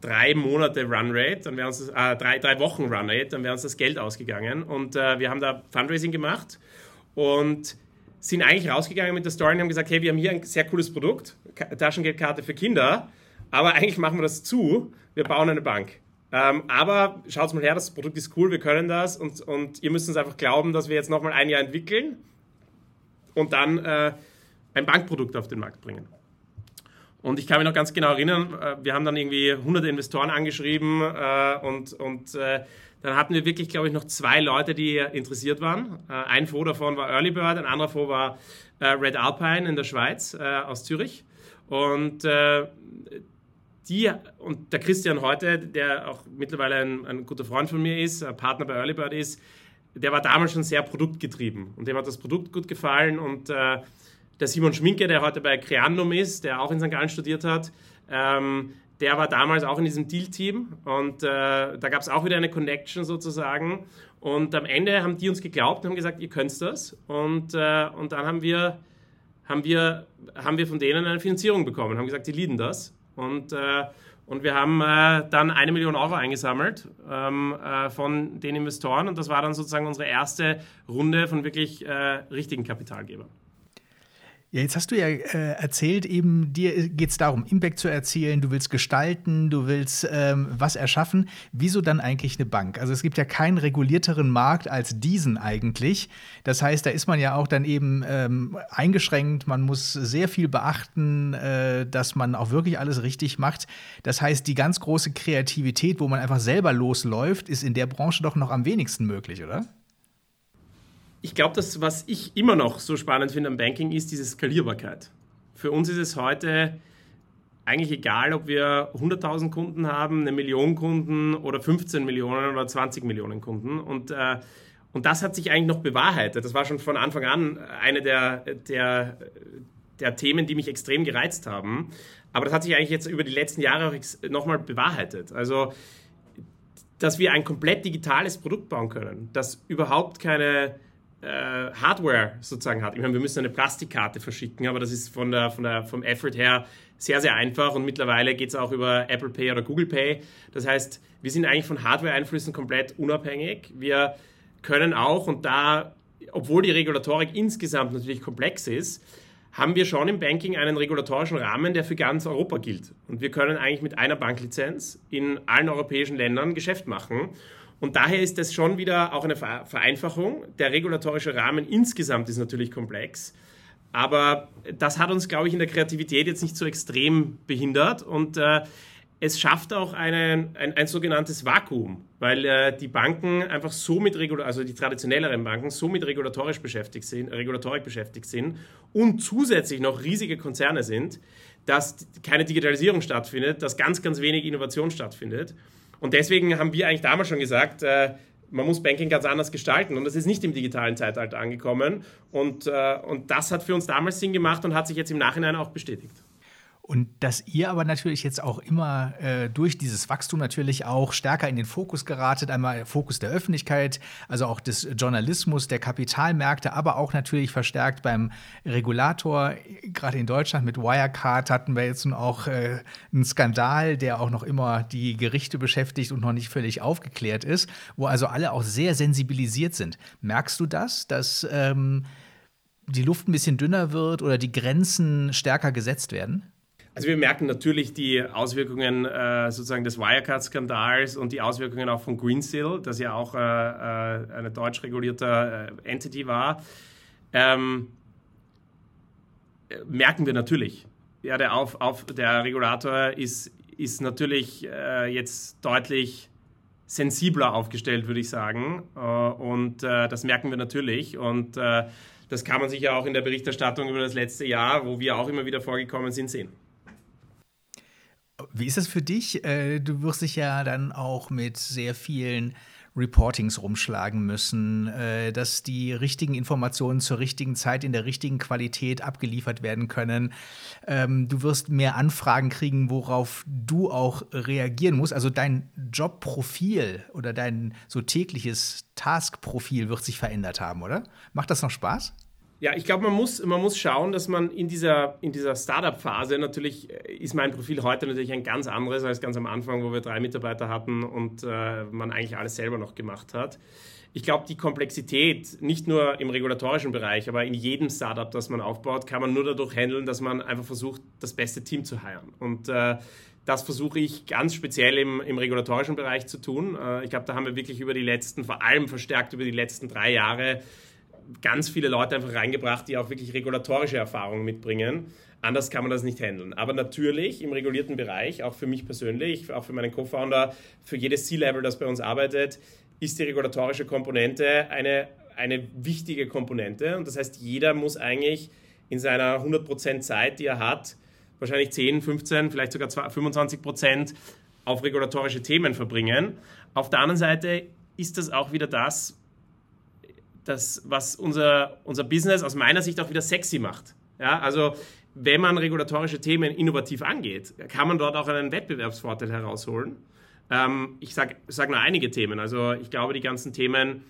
drei Monate Runrate, dann wäre uns das, äh, drei, drei Wochen Runrate, dann wäre uns das Geld ausgegangen. Und äh, wir haben da Fundraising gemacht und sind eigentlich rausgegangen mit der Story und haben gesagt, hey, wir haben hier ein sehr cooles Produkt, Taschengeldkarte für Kinder, aber eigentlich machen wir das zu, wir bauen eine Bank. Ähm, aber schaut mal her, das Produkt ist cool, wir können das und, und ihr müsst uns einfach glauben, dass wir jetzt nochmal ein Jahr entwickeln und dann äh, ein Bankprodukt auf den Markt bringen. Und ich kann mich noch ganz genau erinnern, äh, wir haben dann irgendwie hunderte Investoren angeschrieben äh, und, und äh, dann hatten wir wirklich, glaube ich, noch zwei Leute, die interessiert waren. Äh, ein Fonds davon war Early Bird, ein anderer Fonds war äh, Red Alpine in der Schweiz äh, aus Zürich. Und die und der Christian heute, der auch mittlerweile ein, ein guter Freund von mir ist, Partner bei Early Bird ist, der war damals schon sehr produktgetrieben und dem hat das Produkt gut gefallen und der Simon Schminke, der heute bei Creandum ist, der auch in St. Gallen studiert hat, Ähm, der war damals auch in diesem Deal-Team und äh, da gab es auch wieder eine Connection sozusagen. Und am Ende haben die uns geglaubt und haben gesagt, ihr könnt das. Und, äh, und dann haben wir, haben, wir, haben wir von denen eine Finanzierung bekommen, haben gesagt, die leaden das. Und, äh, und wir haben äh, dann eine Million Euro eingesammelt ähm, äh, von den Investoren. Und das war dann sozusagen unsere erste Runde von wirklich äh, richtigen Kapitalgebern. Ja, jetzt hast du ja äh, erzählt, eben dir geht es darum, Impact zu erzielen, du willst gestalten, du willst ähm, was erschaffen. Wieso dann eigentlich eine Bank? Also es gibt ja keinen regulierteren Markt als diesen eigentlich. Das heißt, da ist man ja auch dann eben ähm, eingeschränkt, man muss sehr viel beachten, äh, dass man auch wirklich alles richtig macht. Das heißt, die ganz große Kreativität, wo man einfach selber losläuft, ist in der Branche doch noch am wenigsten möglich, oder? Ich glaube, das, was ich immer noch so spannend finde am Banking, ist diese Skalierbarkeit. Für uns ist es heute eigentlich egal, ob wir 100.000 Kunden haben, eine Million Kunden oder 15 Millionen oder 20 Millionen Kunden. Und, äh, und das hat sich eigentlich noch bewahrheitet. Das war schon von Anfang an eine der, der, der Themen, die mich extrem gereizt haben. Aber das hat sich eigentlich jetzt über die letzten Jahre auch nochmal bewahrheitet. Also, dass wir ein komplett digitales Produkt bauen können, das überhaupt keine äh, Hardware sozusagen hat. Ich meine, wir müssen eine Plastikkarte verschicken, aber das ist von der, von der, vom Effort her sehr, sehr einfach und mittlerweile geht es auch über Apple Pay oder Google Pay. Das heißt, wir sind eigentlich von Hardware-Einflüssen komplett unabhängig. Wir können auch, und da, obwohl die Regulatorik insgesamt natürlich komplex ist, haben wir schon im Banking einen regulatorischen Rahmen, der für ganz Europa gilt. Und wir können eigentlich mit einer Banklizenz in allen europäischen Ländern Geschäft machen. Und daher ist das schon wieder auch eine Vereinfachung. Der regulatorische Rahmen insgesamt ist natürlich komplex. Aber das hat uns, glaube ich, in der Kreativität jetzt nicht so extrem behindert. Und äh, es schafft auch einen, ein, ein sogenanntes Vakuum, weil äh, die Banken einfach so mit Regula also die traditionelleren Banken so mit regulatorisch beschäftigt sind, Regulatorik beschäftigt sind und zusätzlich noch riesige Konzerne sind, dass keine Digitalisierung stattfindet, dass ganz, ganz wenig Innovation stattfindet. Und deswegen haben wir eigentlich damals schon gesagt, äh, man muss Banking ganz anders gestalten. Und das ist nicht im digitalen Zeitalter angekommen. Und, äh, und das hat für uns damals Sinn gemacht und hat sich jetzt im Nachhinein auch bestätigt. Und dass ihr aber natürlich jetzt auch immer äh, durch dieses Wachstum natürlich auch stärker in den Fokus geratet, einmal Fokus der Öffentlichkeit, also auch des Journalismus, der Kapitalmärkte, aber auch natürlich verstärkt beim Regulator. Gerade in Deutschland mit Wirecard hatten wir jetzt nun auch äh, einen Skandal, der auch noch immer die Gerichte beschäftigt und noch nicht völlig aufgeklärt ist, wo also alle auch sehr sensibilisiert sind. Merkst du das, dass ähm, die Luft ein bisschen dünner wird oder die Grenzen stärker gesetzt werden? Also wir merken natürlich die Auswirkungen äh, sozusagen des Wirecard-Skandals und die Auswirkungen auch von Greensill, das ja auch äh, äh eine deutsch regulierte äh, Entity war. Ähm, merken wir natürlich. Ja, der, auf, auf, der Regulator ist, ist natürlich äh, jetzt deutlich sensibler aufgestellt, würde ich sagen. Äh, und das merken wir natürlich. Und das kann man sich ja auch in der Berichterstattung über das letzte Jahr, wo wir auch immer wieder vorgekommen sind, sehen. Wie ist das für dich? Äh, du wirst dich ja dann auch mit sehr vielen Reportings rumschlagen müssen, äh, dass die richtigen Informationen zur richtigen Zeit in der richtigen Qualität abgeliefert werden können. Ähm, du wirst mehr Anfragen kriegen, worauf du auch reagieren musst. Also dein Jobprofil oder dein so tägliches Taskprofil wird sich verändert haben, oder? Macht das noch Spaß? Ja, ich glaube, man muss, man muss schauen, dass man in dieser, in dieser Startup-Phase, natürlich äh, ist mein Profil heute natürlich ein ganz anderes als ganz am Anfang, wo wir drei Mitarbeiter hatten und äh, man eigentlich alles selber noch gemacht hat. Ich glaube, die Komplexität, nicht nur im regulatorischen Bereich, aber in jedem Startup, das man aufbaut, kann man nur dadurch handeln, dass man einfach versucht, das beste Team zu heiren. Und äh, das versuche ich ganz speziell im, im regulatorischen Bereich zu tun. Äh, ich glaube, da haben wir wirklich über die letzten, vor allem verstärkt über die letzten drei Jahre, ganz viele Leute einfach reingebracht, die auch wirklich regulatorische Erfahrungen mitbringen. Anders kann man das nicht handeln. Aber natürlich im regulierten Bereich, auch für mich persönlich, auch für meinen Co-Founder, für jedes C-Level, das bei uns arbeitet, ist die regulatorische Komponente eine, eine wichtige Komponente. Und das heißt, jeder muss eigentlich in seiner 100% Zeit, die er hat, wahrscheinlich 10, 15, vielleicht sogar 25% auf regulatorische Themen verbringen. Auf der anderen Seite ist das auch wieder das, das, was unser, unser Business aus meiner Sicht auch wieder sexy macht. Ja, also wenn man regulatorische Themen innovativ angeht, kann man dort auch einen Wettbewerbsvorteil herausholen. Ähm, ich sage sag nur einige Themen. Also ich glaube, die ganzen Themen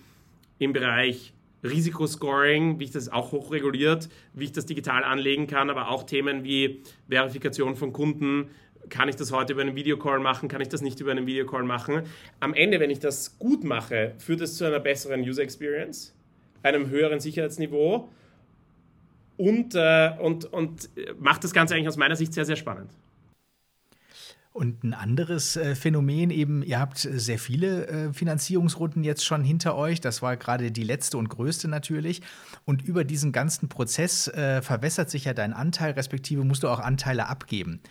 im Bereich Risikoscoring, wie ich das auch hochreguliert, wie ich das digital anlegen kann, aber auch Themen wie Verifikation von Kunden. Kann ich das heute über einen Videocall machen? Kann ich das nicht über einen Videocall machen? Am Ende, wenn ich das gut mache, führt es zu einer besseren User Experience, einem höheren Sicherheitsniveau und, äh, und, und macht das Ganze eigentlich aus meiner Sicht sehr, sehr spannend. Und ein anderes äh, Phänomen eben, ihr habt sehr viele äh, Finanzierungsrunden jetzt schon hinter euch. Das war gerade die letzte und größte natürlich. Und über diesen ganzen Prozess äh, verwässert sich ja dein Anteil, respektive musst du auch Anteile abgeben.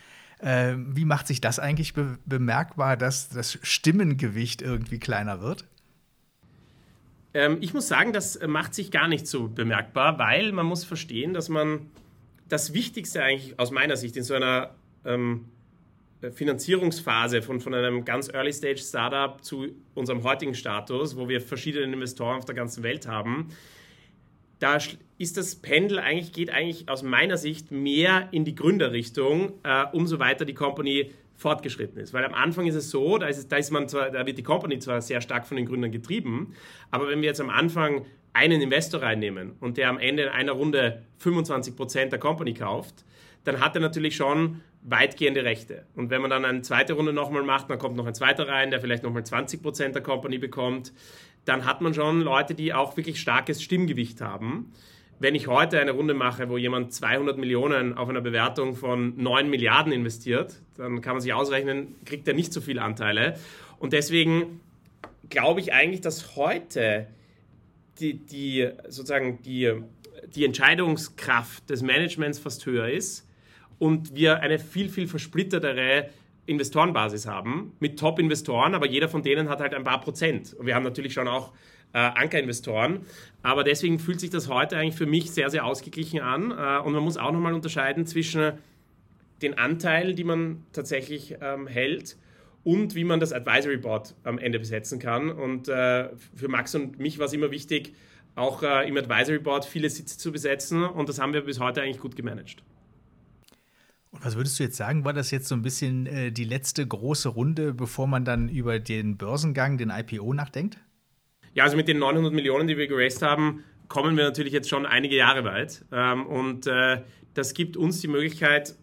Wie macht sich das eigentlich be bemerkbar, dass das Stimmengewicht irgendwie kleiner wird? Ähm, ich muss sagen, das macht sich gar nicht so bemerkbar, weil man muss verstehen, dass man das Wichtigste eigentlich aus meiner Sicht in so einer ähm, Finanzierungsphase von, von einem ganz Early-Stage-Startup zu unserem heutigen Status, wo wir verschiedene Investoren auf der ganzen Welt haben, da ist das Pendel eigentlich, geht eigentlich aus meiner Sicht mehr in die Gründerrichtung, äh, umso weiter die Company fortgeschritten ist. Weil am Anfang ist es so, da, ist es, da, ist man zwar, da wird die Company zwar sehr stark von den Gründern getrieben, aber wenn wir jetzt am Anfang einen Investor reinnehmen und der am Ende in einer Runde 25% der Company kauft, dann hat er natürlich schon weitgehende Rechte. Und wenn man dann eine zweite Runde nochmal macht, dann kommt noch ein zweiter rein, der vielleicht nochmal 20% der Company bekommt, dann hat man schon Leute, die auch wirklich starkes Stimmgewicht haben. Wenn ich heute eine Runde mache, wo jemand 200 Millionen auf einer Bewertung von 9 Milliarden investiert, dann kann man sich ausrechnen, kriegt er nicht so viele Anteile. Und deswegen glaube ich eigentlich, dass heute die, die, sozusagen die, die Entscheidungskraft des Managements fast höher ist und wir eine viel, viel versplittertere Investorenbasis haben mit Top-Investoren, aber jeder von denen hat halt ein paar Prozent. Und wir haben natürlich schon auch äh, Ankerinvestoren, aber deswegen fühlt sich das heute eigentlich für mich sehr, sehr ausgeglichen an. Äh, und man muss auch nochmal unterscheiden zwischen den Anteilen, die man tatsächlich ähm, hält und wie man das Advisory Board am Ende besetzen kann. Und äh, für Max und mich war es immer wichtig, auch äh, im Advisory Board viele Sitze zu besetzen und das haben wir bis heute eigentlich gut gemanagt. Und was würdest du jetzt sagen, war das jetzt so ein bisschen äh, die letzte große Runde, bevor man dann über den Börsengang, den IPO nachdenkt? Ja, also mit den 900 Millionen, die wir geraced haben, kommen wir natürlich jetzt schon einige Jahre weit. Ähm, und äh, das gibt uns die Möglichkeit,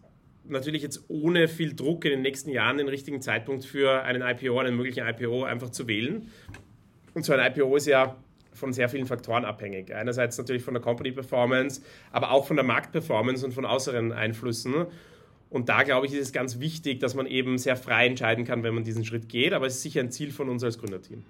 natürlich jetzt ohne viel Druck in den nächsten Jahren den richtigen Zeitpunkt für einen IPO, einen möglichen IPO einfach zu wählen. Und so ein IPO ist ja von sehr vielen Faktoren abhängig. Einerseits natürlich von der Company Performance, aber auch von der Marktperformance und von äußeren Einflüssen. Und da, glaube ich, ist es ganz wichtig, dass man eben sehr frei entscheiden kann, wenn man diesen Schritt geht. Aber es ist sicher ein Ziel von uns als Gründerteam.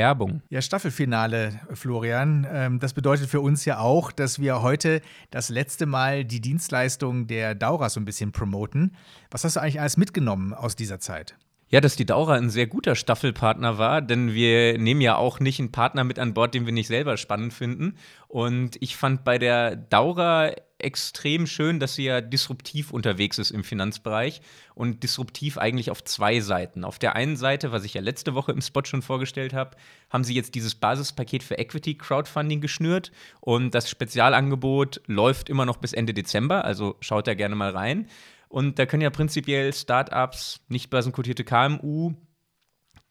Werbung. Ja, Staffelfinale, Florian. Ähm, das bedeutet für uns ja auch, dass wir heute das letzte Mal die Dienstleistung der Daura so ein bisschen promoten. Was hast du eigentlich alles mitgenommen aus dieser Zeit? Ja, dass die Daura ein sehr guter Staffelpartner war, denn wir nehmen ja auch nicht einen Partner mit an Bord, den wir nicht selber spannend finden. Und ich fand bei der Daura extrem schön, dass sie ja disruptiv unterwegs ist im Finanzbereich und disruptiv eigentlich auf zwei Seiten. Auf der einen Seite, was ich ja letzte Woche im Spot schon vorgestellt habe, haben sie jetzt dieses Basispaket für Equity Crowdfunding geschnürt und das Spezialangebot läuft immer noch bis Ende Dezember, also schaut da gerne mal rein. Und da können ja prinzipiell Startups, nicht börsenkotierte KMU,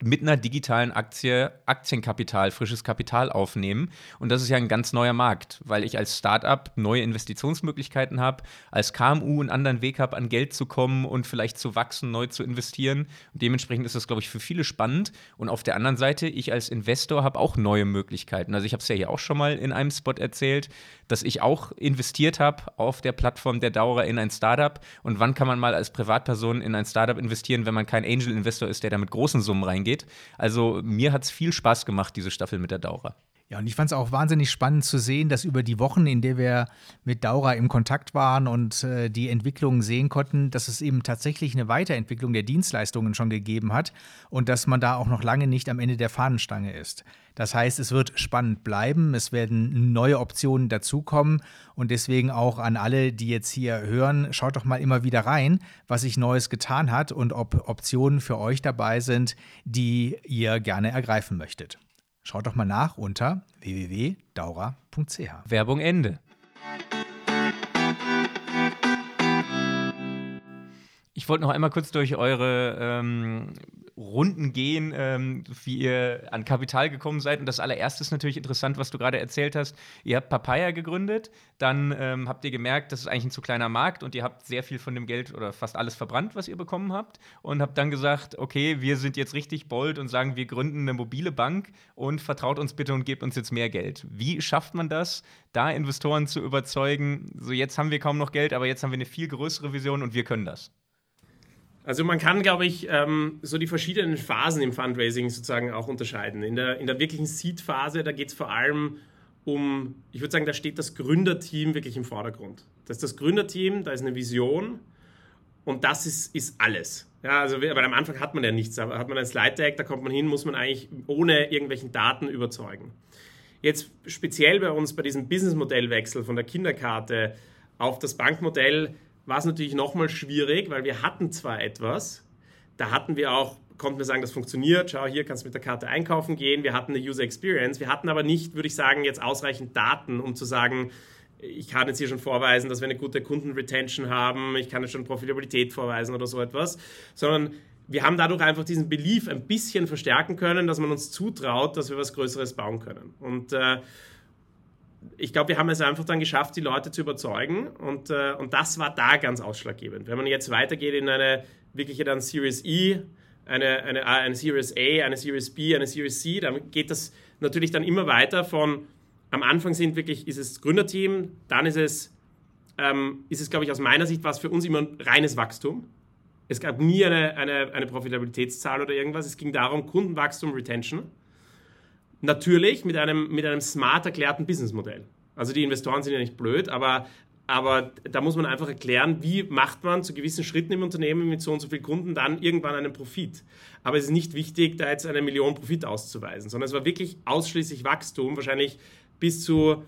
mit einer digitalen Aktie Aktienkapital, frisches Kapital aufnehmen. Und das ist ja ein ganz neuer Markt, weil ich als Startup neue Investitionsmöglichkeiten habe, als KMU einen anderen Weg habe, an Geld zu kommen und vielleicht zu wachsen, neu zu investieren. Und dementsprechend ist das, glaube ich, für viele spannend. Und auf der anderen Seite, ich als Investor habe auch neue Möglichkeiten. Also ich habe es ja hier auch schon mal in einem Spot erzählt, dass ich auch investiert habe auf der Plattform der Dauer in ein Startup. Und wann kann man mal als Privatperson in ein Startup investieren, wenn man kein Angel-Investor ist, der da mit großen Summen reingeht? Also mir hat es viel Spaß gemacht, diese Staffel mit der Dauer. Ja, und ich fand es auch wahnsinnig spannend zu sehen, dass über die Wochen, in der wir mit Daura im Kontakt waren und äh, die Entwicklungen sehen konnten, dass es eben tatsächlich eine Weiterentwicklung der Dienstleistungen schon gegeben hat und dass man da auch noch lange nicht am Ende der Fahnenstange ist. Das heißt, es wird spannend bleiben, es werden neue Optionen dazukommen und deswegen auch an alle, die jetzt hier hören, schaut doch mal immer wieder rein, was sich Neues getan hat und ob Optionen für euch dabei sind, die ihr gerne ergreifen möchtet. Schaut doch mal nach unter www.daura.ch. Werbung Ende. Ich wollte noch einmal kurz durch eure ähm, Runden gehen, ähm, wie ihr an Kapital gekommen seid. Und das allererste ist natürlich interessant, was du gerade erzählt hast. Ihr habt Papaya gegründet, dann ähm, habt ihr gemerkt, das ist eigentlich ein zu kleiner Markt und ihr habt sehr viel von dem Geld oder fast alles verbrannt, was ihr bekommen habt. Und habt dann gesagt, okay, wir sind jetzt richtig bold und sagen, wir gründen eine mobile Bank und vertraut uns bitte und gebt uns jetzt mehr Geld. Wie schafft man das, da Investoren zu überzeugen? So, jetzt haben wir kaum noch Geld, aber jetzt haben wir eine viel größere Vision und wir können das. Also man kann, glaube ich, ähm, so die verschiedenen Phasen im Fundraising sozusagen auch unterscheiden. In der, in der wirklichen Seed-Phase, da geht es vor allem um, ich würde sagen, da steht das Gründerteam wirklich im Vordergrund. Das ist das Gründerteam, da ist eine Vision und das ist, ist alles. Ja, also weil am Anfang hat man ja nichts, aber hat man ein Slide Deck, da kommt man hin, muss man eigentlich ohne irgendwelchen Daten überzeugen. Jetzt speziell bei uns bei diesem Businessmodellwechsel von der Kinderkarte auf das Bankmodell war es natürlich nochmal schwierig, weil wir hatten zwar etwas, da hatten wir auch, konnten wir sagen, das funktioniert, schau, hier kannst du mit der Karte einkaufen gehen, wir hatten eine User Experience, wir hatten aber nicht, würde ich sagen, jetzt ausreichend Daten, um zu sagen, ich kann jetzt hier schon vorweisen, dass wir eine gute Kundenretention haben, ich kann jetzt schon Profitabilität vorweisen oder so etwas, sondern wir haben dadurch einfach diesen Belief ein bisschen verstärken können, dass man uns zutraut, dass wir was Größeres bauen können. Und äh, ich glaube, wir haben es einfach dann geschafft, die Leute zu überzeugen und, äh, und das war da ganz ausschlaggebend. Wenn man jetzt weitergeht in eine wirkliche dann Series E, eine, eine, eine Series A, eine Series B, eine Series C, dann geht das natürlich dann immer weiter von, am Anfang sind wirklich, ist es Gründerteam, dann ist es, ähm, ist es glaube ich aus meiner Sicht was für uns immer ein reines Wachstum. Es gab nie eine, eine, eine Profitabilitätszahl oder irgendwas, es ging darum, Kundenwachstum, Retention. Natürlich mit einem, mit einem smart erklärten Businessmodell. Also die Investoren sind ja nicht blöd, aber, aber da muss man einfach erklären, wie macht man zu gewissen Schritten im Unternehmen mit so und so vielen Kunden dann irgendwann einen Profit. Aber es ist nicht wichtig, da jetzt eine Million Profit auszuweisen, sondern es war wirklich ausschließlich Wachstum, wahrscheinlich bis zu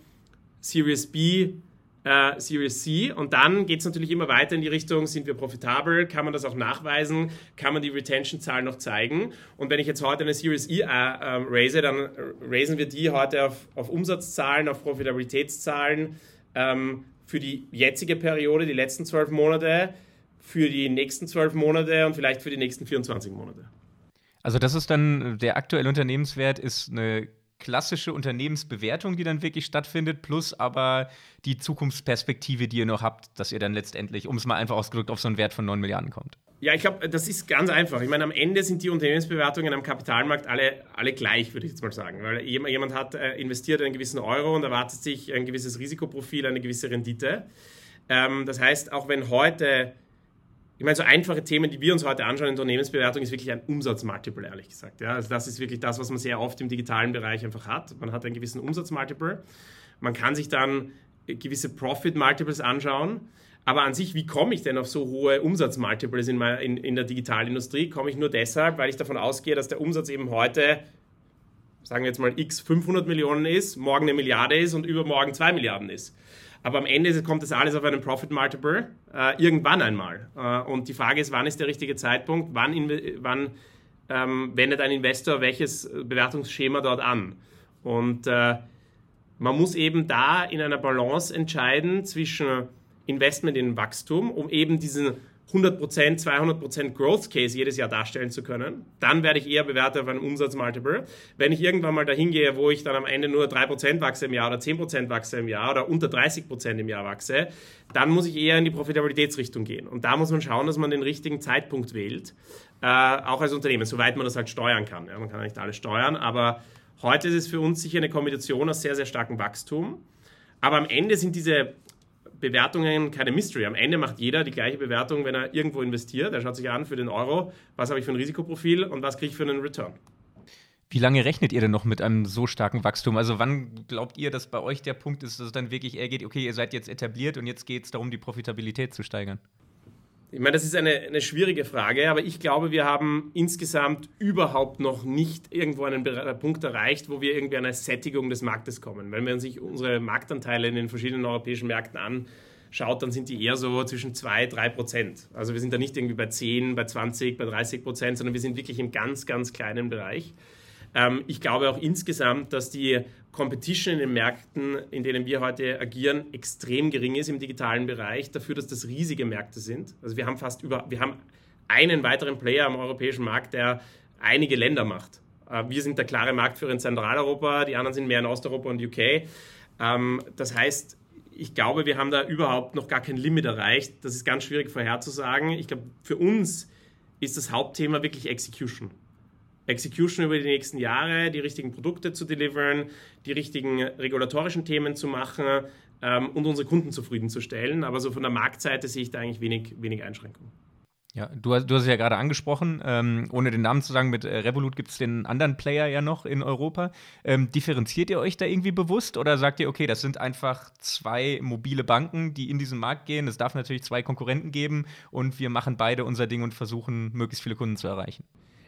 Series B äh, Series C. Und dann geht es natürlich immer weiter in die Richtung, sind wir profitabel, kann man das auch nachweisen, kann man die Retention-Zahl noch zeigen? Und wenn ich jetzt heute eine Series E äh, äh, raise, dann raisen wir die heute auf, auf Umsatzzahlen, auf Profitabilitätszahlen ähm, für die jetzige Periode, die letzten zwölf Monate, für die nächsten zwölf Monate und vielleicht für die nächsten 24 Monate. Also das ist dann der aktuelle Unternehmenswert ist eine klassische Unternehmensbewertung, die dann wirklich stattfindet, plus aber die Zukunftsperspektive, die ihr noch habt, dass ihr dann letztendlich, um es mal einfach ausgedrückt, auf so einen Wert von 9 Milliarden kommt? Ja, ich glaube, das ist ganz einfach. Ich meine, am Ende sind die Unternehmensbewertungen am Kapitalmarkt alle, alle gleich, würde ich jetzt mal sagen. Weil jemand hat äh, investiert einen gewissen Euro und erwartet sich ein gewisses Risikoprofil, eine gewisse Rendite. Ähm, das heißt, auch wenn heute ich meine, so einfache Themen, die wir uns heute anschauen in Unternehmensbewertung, ist wirklich ein Umsatzmultiple, ehrlich gesagt. Ja, also das ist wirklich das, was man sehr oft im digitalen Bereich einfach hat. Man hat einen gewissen Umsatzmultiple. Man kann sich dann gewisse Profit-Multiples anschauen. Aber an sich, wie komme ich denn auf so hohe Umsatzmultiples in, in, in der Digitalindustrie? Komme ich nur deshalb, weil ich davon ausgehe, dass der Umsatz eben heute, sagen wir jetzt mal, x 500 Millionen ist, morgen eine Milliarde ist und übermorgen zwei Milliarden ist. Aber am Ende kommt das alles auf einen Profit Multiple, äh, irgendwann einmal. Äh, und die Frage ist, wann ist der richtige Zeitpunkt? Wann, wann ähm, wendet ein Investor welches Bewertungsschema dort an? Und äh, man muss eben da in einer Balance entscheiden zwischen Investment in Wachstum, um eben diesen 100%, 200% Growth Case jedes Jahr darstellen zu können, dann werde ich eher bewertet auf einem Umsatzmultiple. Wenn ich irgendwann mal dahin gehe, wo ich dann am Ende nur 3% wachse im Jahr oder 10% wachse im Jahr oder unter 30% im Jahr wachse, dann muss ich eher in die Profitabilitätsrichtung gehen. Und da muss man schauen, dass man den richtigen Zeitpunkt wählt, äh, auch als Unternehmen, soweit man das halt steuern kann. Ja, man kann nicht alles steuern, aber heute ist es für uns sicher eine Kombination aus sehr, sehr starkem Wachstum. Aber am Ende sind diese Bewertungen keine Mystery. Am Ende macht jeder die gleiche Bewertung, wenn er irgendwo investiert. Er schaut sich an für den Euro, was habe ich für ein Risikoprofil und was kriege ich für einen Return. Wie lange rechnet ihr denn noch mit einem so starken Wachstum? Also wann glaubt ihr, dass bei euch der Punkt ist, dass es dann wirklich eher geht, okay, ihr seid jetzt etabliert und jetzt geht es darum, die Profitabilität zu steigern? Ich meine, das ist eine, eine schwierige Frage, aber ich glaube, wir haben insgesamt überhaupt noch nicht irgendwo einen Punkt erreicht, wo wir irgendwie an eine Sättigung des Marktes kommen. Wenn man sich unsere Marktanteile in den verschiedenen europäischen Märkten anschaut, dann sind die eher so zwischen 2, 3 Prozent. Also wir sind da nicht irgendwie bei 10, bei 20, bei 30 Prozent, sondern wir sind wirklich im ganz, ganz kleinen Bereich. Ähm, ich glaube auch insgesamt, dass die Competition in den Märkten, in denen wir heute agieren, extrem gering ist im digitalen Bereich, dafür, dass das riesige Märkte sind. Also wir haben fast über, wir haben einen weiteren Player am europäischen Markt, der einige Länder macht. Äh, wir sind der klare Marktführer in Zentraleuropa, die anderen sind mehr in Osteuropa und UK. Ähm, das heißt, ich glaube, wir haben da überhaupt noch gar kein Limit erreicht. Das ist ganz schwierig vorherzusagen. Ich glaube, für uns ist das Hauptthema wirklich Execution. Execution über die nächsten Jahre, die richtigen Produkte zu deliveren, die richtigen regulatorischen Themen zu machen ähm, und unsere Kunden zufriedenzustellen. Aber so von der Marktseite sehe ich da eigentlich wenig, wenig Einschränkungen. Ja, du, du hast es ja gerade angesprochen, ähm, ohne den Namen zu sagen, mit äh, Revolut gibt es den anderen Player ja noch in Europa. Ähm, differenziert ihr euch da irgendwie bewusst oder sagt ihr, okay, das sind einfach zwei mobile Banken, die in diesen Markt gehen? Es darf natürlich zwei Konkurrenten geben und wir machen beide unser Ding und versuchen, möglichst viele Kunden zu erreichen?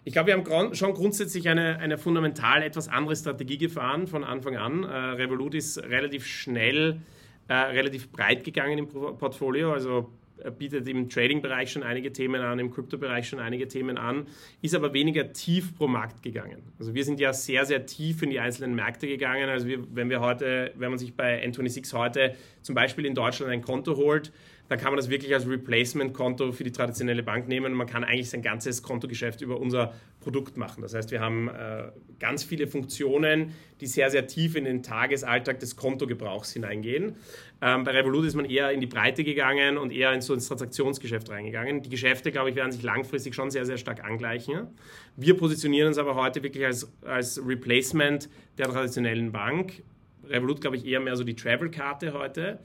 Ich glaube, wir haben schon grundsätzlich eine, eine fundamental etwas andere Strategie gefahren von Anfang an. Äh, Revolut ist relativ schnell, äh, relativ breit gegangen im Portfolio. Also bietet im Trading-Bereich schon einige Themen an, im Krypto-Bereich schon einige Themen an, ist aber weniger tief pro Markt gegangen. Also wir sind ja sehr, sehr tief in die einzelnen Märkte gegangen. Also wir, wenn wir heute, wenn man sich bei N26 heute zum Beispiel in Deutschland ein Konto holt, dann kann man das wirklich als Replacement-Konto für die traditionelle Bank nehmen. Man kann eigentlich sein ganzes Kontogeschäft über unser Produkt machen. Das heißt, wir haben äh, ganz viele Funktionen, die sehr, sehr tief in den Tagesalltag des Kontogebrauchs hineingehen. Ähm, bei Revolut ist man eher in die Breite gegangen und eher in so ins Transaktionsgeschäft reingegangen. Die Geschäfte, glaube ich, werden sich langfristig schon sehr, sehr stark angleichen. Wir positionieren uns aber heute wirklich als, als Replacement der traditionellen Bank. Revolut, glaube ich, eher mehr so die Travel-Karte heute.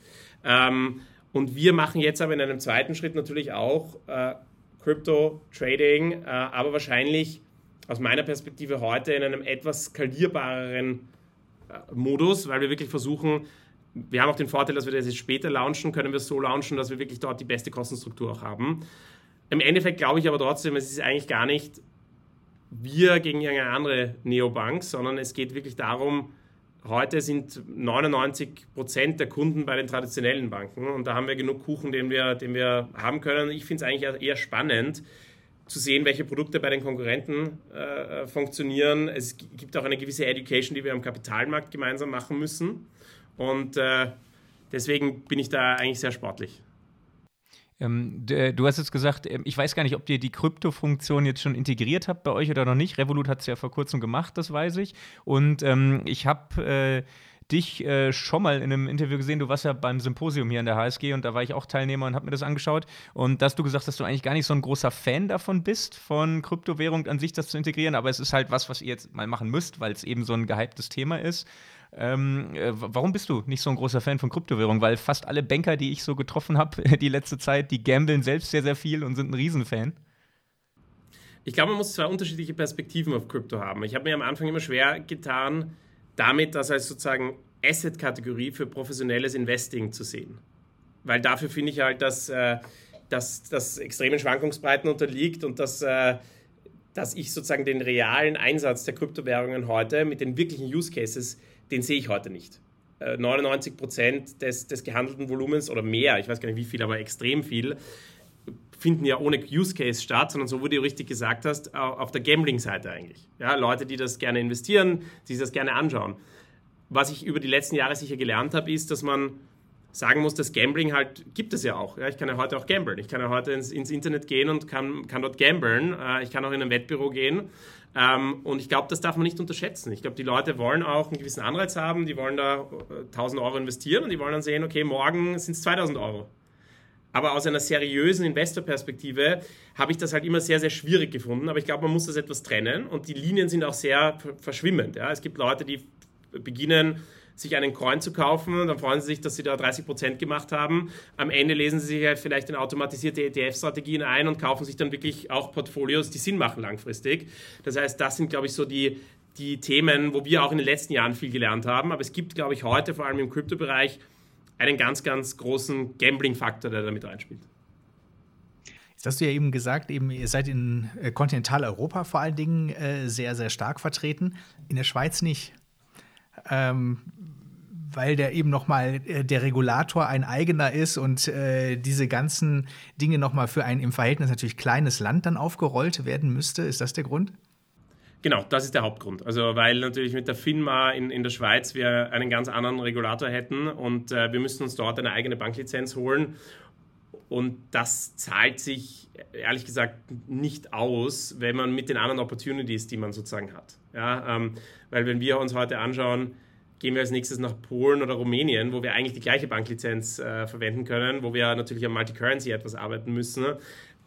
Ähm, und wir machen jetzt aber in einem zweiten Schritt natürlich auch äh, Crypto-Trading, äh, aber wahrscheinlich aus meiner Perspektive heute in einem etwas skalierbareren äh, Modus, weil wir wirklich versuchen, wir haben auch den Vorteil, dass wir das jetzt später launchen, können wir es so launchen, dass wir wirklich dort die beste Kostenstruktur auch haben. Im Endeffekt glaube ich aber trotzdem, es ist eigentlich gar nicht wir gegen irgendeine andere Neobank, sondern es geht wirklich darum, Heute sind 99 Prozent der Kunden bei den traditionellen Banken und da haben wir genug Kuchen, den wir, den wir haben können. Ich finde es eigentlich eher spannend zu sehen, welche Produkte bei den Konkurrenten äh, funktionieren. Es gibt auch eine gewisse Education, die wir am Kapitalmarkt gemeinsam machen müssen und äh, deswegen bin ich da eigentlich sehr sportlich. Ähm, du hast jetzt gesagt, ähm, ich weiß gar nicht, ob ihr die Krypto-Funktion jetzt schon integriert habt bei euch oder noch nicht. Revolut hat es ja vor kurzem gemacht, das weiß ich. Und ähm, ich habe äh, dich äh, schon mal in einem Interview gesehen. Du warst ja beim Symposium hier an der HSG und da war ich auch Teilnehmer und habe mir das angeschaut. Und da hast du gesagt, dass du eigentlich gar nicht so ein großer Fan davon bist, von Kryptowährung an sich das zu integrieren. Aber es ist halt was, was ihr jetzt mal machen müsst, weil es eben so ein gehyptes Thema ist. Ähm, äh, warum bist du nicht so ein großer Fan von Kryptowährungen? Weil fast alle Banker, die ich so getroffen habe die letzte Zeit, die gambeln selbst sehr, sehr viel und sind ein Riesenfan. Ich glaube, man muss zwei unterschiedliche Perspektiven auf Krypto haben. Ich habe mir am Anfang immer schwer getan, damit das als sozusagen Asset-Kategorie für professionelles Investing zu sehen. Weil dafür finde ich halt, dass, äh, dass das extremen Schwankungsbreiten unterliegt und dass, äh, dass ich sozusagen den realen Einsatz der Kryptowährungen heute mit den wirklichen Use Cases den sehe ich heute nicht. 99 äh, Prozent des, des gehandelten Volumens oder mehr, ich weiß gar nicht wie viel, aber extrem viel, finden ja ohne Use Case statt, sondern so, wie du richtig gesagt hast, auf der Gambling-Seite eigentlich. Ja, Leute, die das gerne investieren, die sich das gerne anschauen. Was ich über die letzten Jahre sicher gelernt habe, ist, dass man sagen muss, das Gambling halt gibt es ja auch. Ja, ich kann ja heute auch gamblen. Ich kann ja heute ins, ins Internet gehen und kann, kann dort gamblen. Äh, ich kann auch in ein Wettbüro gehen ähm, und ich glaube, das darf man nicht unterschätzen. Ich glaube, die Leute wollen auch einen gewissen Anreiz haben, die wollen da 1000 äh, Euro investieren und die wollen dann sehen, okay, morgen sind es 2000 Euro. Aber aus einer seriösen Investorperspektive habe ich das halt immer sehr, sehr schwierig gefunden. Aber ich glaube, man muss das etwas trennen und die Linien sind auch sehr verschwimmend. Ja. Es gibt Leute, die beginnen sich einen Coin zu kaufen. Dann freuen sie sich, dass sie da 30 Prozent gemacht haben. Am Ende lesen sie sich vielleicht in automatisierte ETF-Strategien ein und kaufen sich dann wirklich auch Portfolios, die Sinn machen langfristig. Das heißt, das sind, glaube ich, so die, die Themen, wo wir auch in den letzten Jahren viel gelernt haben. Aber es gibt, glaube ich, heute vor allem im Kryptobereich einen ganz, ganz großen Gambling-Faktor, der damit reinspielt. Jetzt hast du ja eben gesagt, eben, ihr seid in äh, Kontinentaleuropa vor allen Dingen äh, sehr, sehr stark vertreten, in der Schweiz nicht. Ähm, weil der eben nochmal äh, der Regulator ein eigener ist und äh, diese ganzen Dinge nochmal für ein im Verhältnis natürlich kleines Land dann aufgerollt werden müsste. Ist das der Grund? Genau, das ist der Hauptgrund. Also weil natürlich mit der FINMA in, in der Schweiz wir einen ganz anderen Regulator hätten und äh, wir müssen uns dort eine eigene Banklizenz holen. Und das zahlt sich ehrlich gesagt nicht aus, wenn man mit den anderen Opportunities, die man sozusagen hat. Ja, ähm, weil wenn wir uns heute anschauen, gehen wir als nächstes nach Polen oder Rumänien, wo wir eigentlich die gleiche Banklizenz äh, verwenden können, wo wir natürlich am Multicurrency etwas arbeiten müssen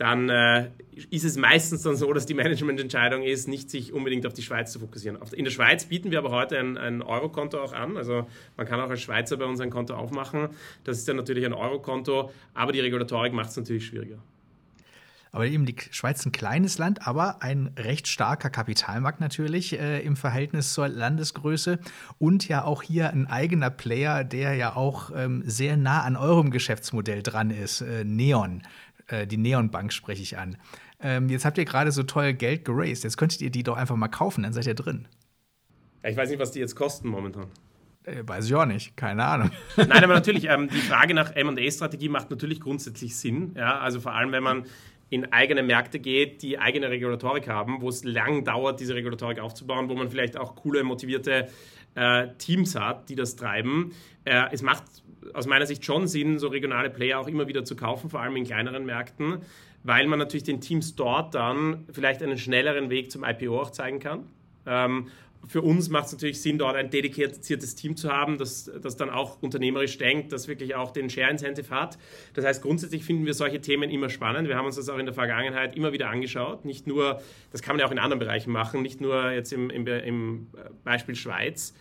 dann äh, ist es meistens dann so, dass die Managemententscheidung ist, nicht sich unbedingt auf die Schweiz zu fokussieren. In der Schweiz bieten wir aber heute ein, ein Eurokonto auch an. Also man kann auch als Schweizer bei uns ein Konto aufmachen. Das ist dann natürlich ein Eurokonto, aber die Regulatorik macht es natürlich schwieriger. Aber eben die Schweiz ist ein kleines Land, aber ein recht starker Kapitalmarkt natürlich äh, im Verhältnis zur Landesgröße und ja auch hier ein eigener Player, der ja auch ähm, sehr nah an eurem Geschäftsmodell dran ist, äh, Neon. Äh, die Neonbank spreche ich an. Ähm, jetzt habt ihr gerade so toll Geld geraced. Jetzt könntet ihr die doch einfach mal kaufen, dann seid ihr drin. ich weiß nicht, was die jetzt kosten momentan. Äh, weiß ich auch nicht, keine Ahnung. Nein, aber natürlich, ähm, die Frage nach MA-Strategie macht natürlich grundsätzlich Sinn. Ja? Also vor allem, wenn man in eigene Märkte geht, die eigene Regulatorik haben, wo es lang dauert, diese Regulatorik aufzubauen, wo man vielleicht auch coole, motivierte äh, Teams hat, die das treiben. Äh, es macht aus meiner Sicht schon Sinn, so regionale Player auch immer wieder zu kaufen, vor allem in kleineren Märkten, weil man natürlich den Teams dort dann vielleicht einen schnelleren Weg zum IPO auch zeigen kann. Ähm, für uns macht es natürlich Sinn, dort ein dediziertes Team zu haben, das, das dann auch unternehmerisch denkt, das wirklich auch den Share-Incentive hat. Das heißt, grundsätzlich finden wir solche Themen immer spannend. Wir haben uns das auch in der Vergangenheit immer wieder angeschaut. Nicht nur, das kann man ja auch in anderen Bereichen machen, nicht nur jetzt im, im, im Beispiel Schweiz.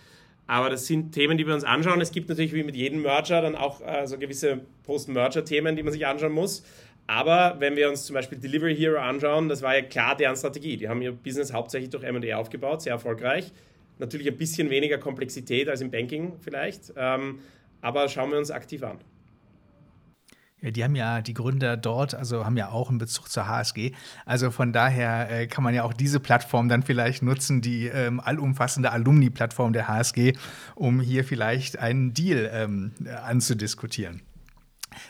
Aber das sind Themen, die wir uns anschauen. Es gibt natürlich wie mit jedem Merger dann auch äh, so gewisse Post-Merger-Themen, die man sich anschauen muss. Aber wenn wir uns zum Beispiel Delivery Hero anschauen, das war ja klar deren Strategie. Die haben ihr Business hauptsächlich durch M&A aufgebaut, sehr erfolgreich. Natürlich ein bisschen weniger Komplexität als im Banking vielleicht. Ähm, aber schauen wir uns aktiv an. Ja, die haben ja, die Gründer dort, also haben ja auch einen Bezug zur HSG. Also von daher äh, kann man ja auch diese Plattform dann vielleicht nutzen, die ähm, allumfassende Alumni-Plattform der HSG, um hier vielleicht einen Deal ähm, anzudiskutieren.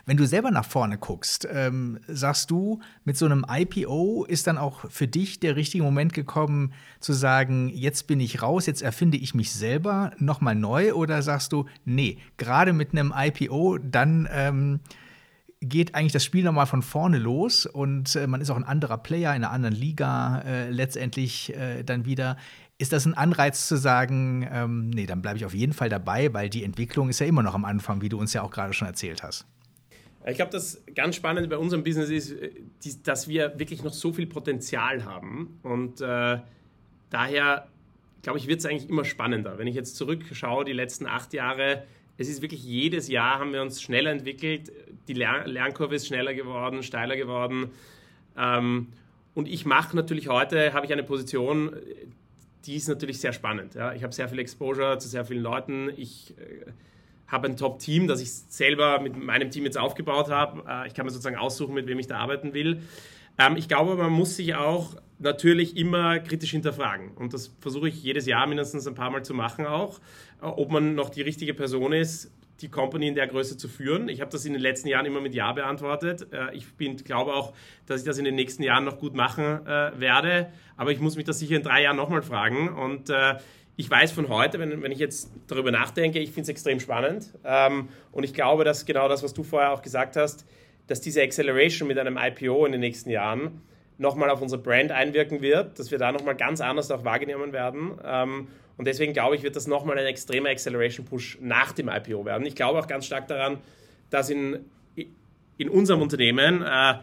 Wenn du selber nach vorne guckst, ähm, sagst du, mit so einem IPO ist dann auch für dich der richtige Moment gekommen, zu sagen, jetzt bin ich raus, jetzt erfinde ich mich selber nochmal neu? Oder sagst du, nee, gerade mit einem IPO, dann ähm, geht eigentlich das Spiel nochmal von vorne los und äh, man ist auch ein anderer Player in einer anderen Liga äh, letztendlich äh, dann wieder. Ist das ein Anreiz zu sagen, ähm, nee, dann bleibe ich auf jeden Fall dabei, weil die Entwicklung ist ja immer noch am Anfang, wie du uns ja auch gerade schon erzählt hast? Ich glaube, das ganz Spannende bei unserem Business ist, äh, dass wir wirklich noch so viel Potenzial haben und äh, daher glaube ich, wird es eigentlich immer spannender. Wenn ich jetzt zurückschaue, die letzten acht Jahre, es ist wirklich jedes Jahr haben wir uns schneller entwickelt, die Lern Lernkurve ist schneller geworden, steiler geworden. Ähm, und ich mache natürlich heute, habe ich eine Position, die ist natürlich sehr spannend. Ja. Ich habe sehr viel Exposure zu sehr vielen Leuten. Ich äh, habe ein Top-Team, das ich selber mit meinem Team jetzt aufgebaut habe. Äh, ich kann mir sozusagen aussuchen, mit wem ich da arbeiten will. Ähm, ich glaube, man muss sich auch natürlich immer kritisch hinterfragen. Und das versuche ich jedes Jahr mindestens ein paar Mal zu machen auch, äh, ob man noch die richtige Person ist, die Company in der Größe zu führen. Ich habe das in den letzten Jahren immer mit Ja beantwortet. Äh, ich bin, glaube auch, dass ich das in den nächsten Jahren noch gut machen werde. Aber ich muss mich das sicher in drei Jahren nochmal fragen. Und ich weiß von heute, wenn, wenn ich jetzt darüber nachdenke, ich finde es extrem spannend. Ähm, und ich glaube, dass genau das, was du vorher auch gesagt hast, dass diese Acceleration mit einem IPO in den nächsten Jahren nochmal auf unsere Brand einwirken wird, dass wir da nochmal ganz anders auch wahrgenommen werden. Ähm, und deswegen glaube ich, wird das nochmal ein extremer Acceleration-Push nach dem IPO werden. Ich glaube auch ganz stark daran, dass in, in unserem Unternehmen äh,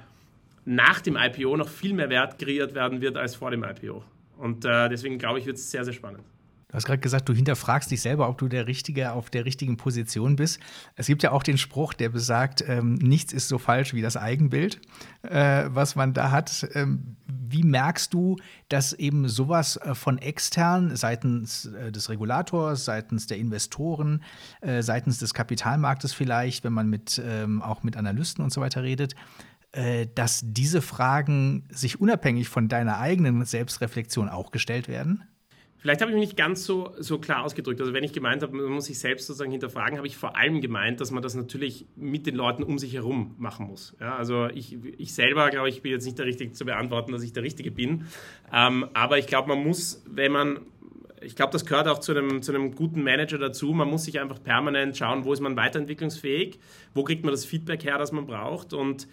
nach dem IPO noch viel mehr Wert kreiert werden wird als vor dem IPO. Und äh, deswegen glaube ich, wird es sehr, sehr spannend. Du hast gerade gesagt, du hinterfragst dich selber, ob du der Richtige auf der richtigen Position bist. Es gibt ja auch den Spruch, der besagt, ähm, nichts ist so falsch wie das Eigenbild, äh, was man da hat. Ähm, wie merkst du, dass eben sowas äh, von extern, seitens äh, des Regulators, seitens der Investoren, äh, seitens des Kapitalmarktes vielleicht, wenn man mit, ähm, auch mit Analysten und so weiter redet, äh, dass diese Fragen sich unabhängig von deiner eigenen Selbstreflexion auch gestellt werden? Vielleicht habe ich mich nicht ganz so, so klar ausgedrückt. Also wenn ich gemeint habe, man muss sich selbst sozusagen hinterfragen, habe ich vor allem gemeint, dass man das natürlich mit den Leuten um sich herum machen muss. Ja, also ich, ich selber, glaube ich, bin jetzt nicht der Richtige zu beantworten, dass ich der Richtige bin. Ähm, aber ich glaube, man muss, wenn man ich glaube, das gehört auch zu einem, zu einem guten Manager dazu. Man muss sich einfach permanent schauen, wo ist man weiterentwicklungsfähig, wo kriegt man das Feedback her, das man braucht. Und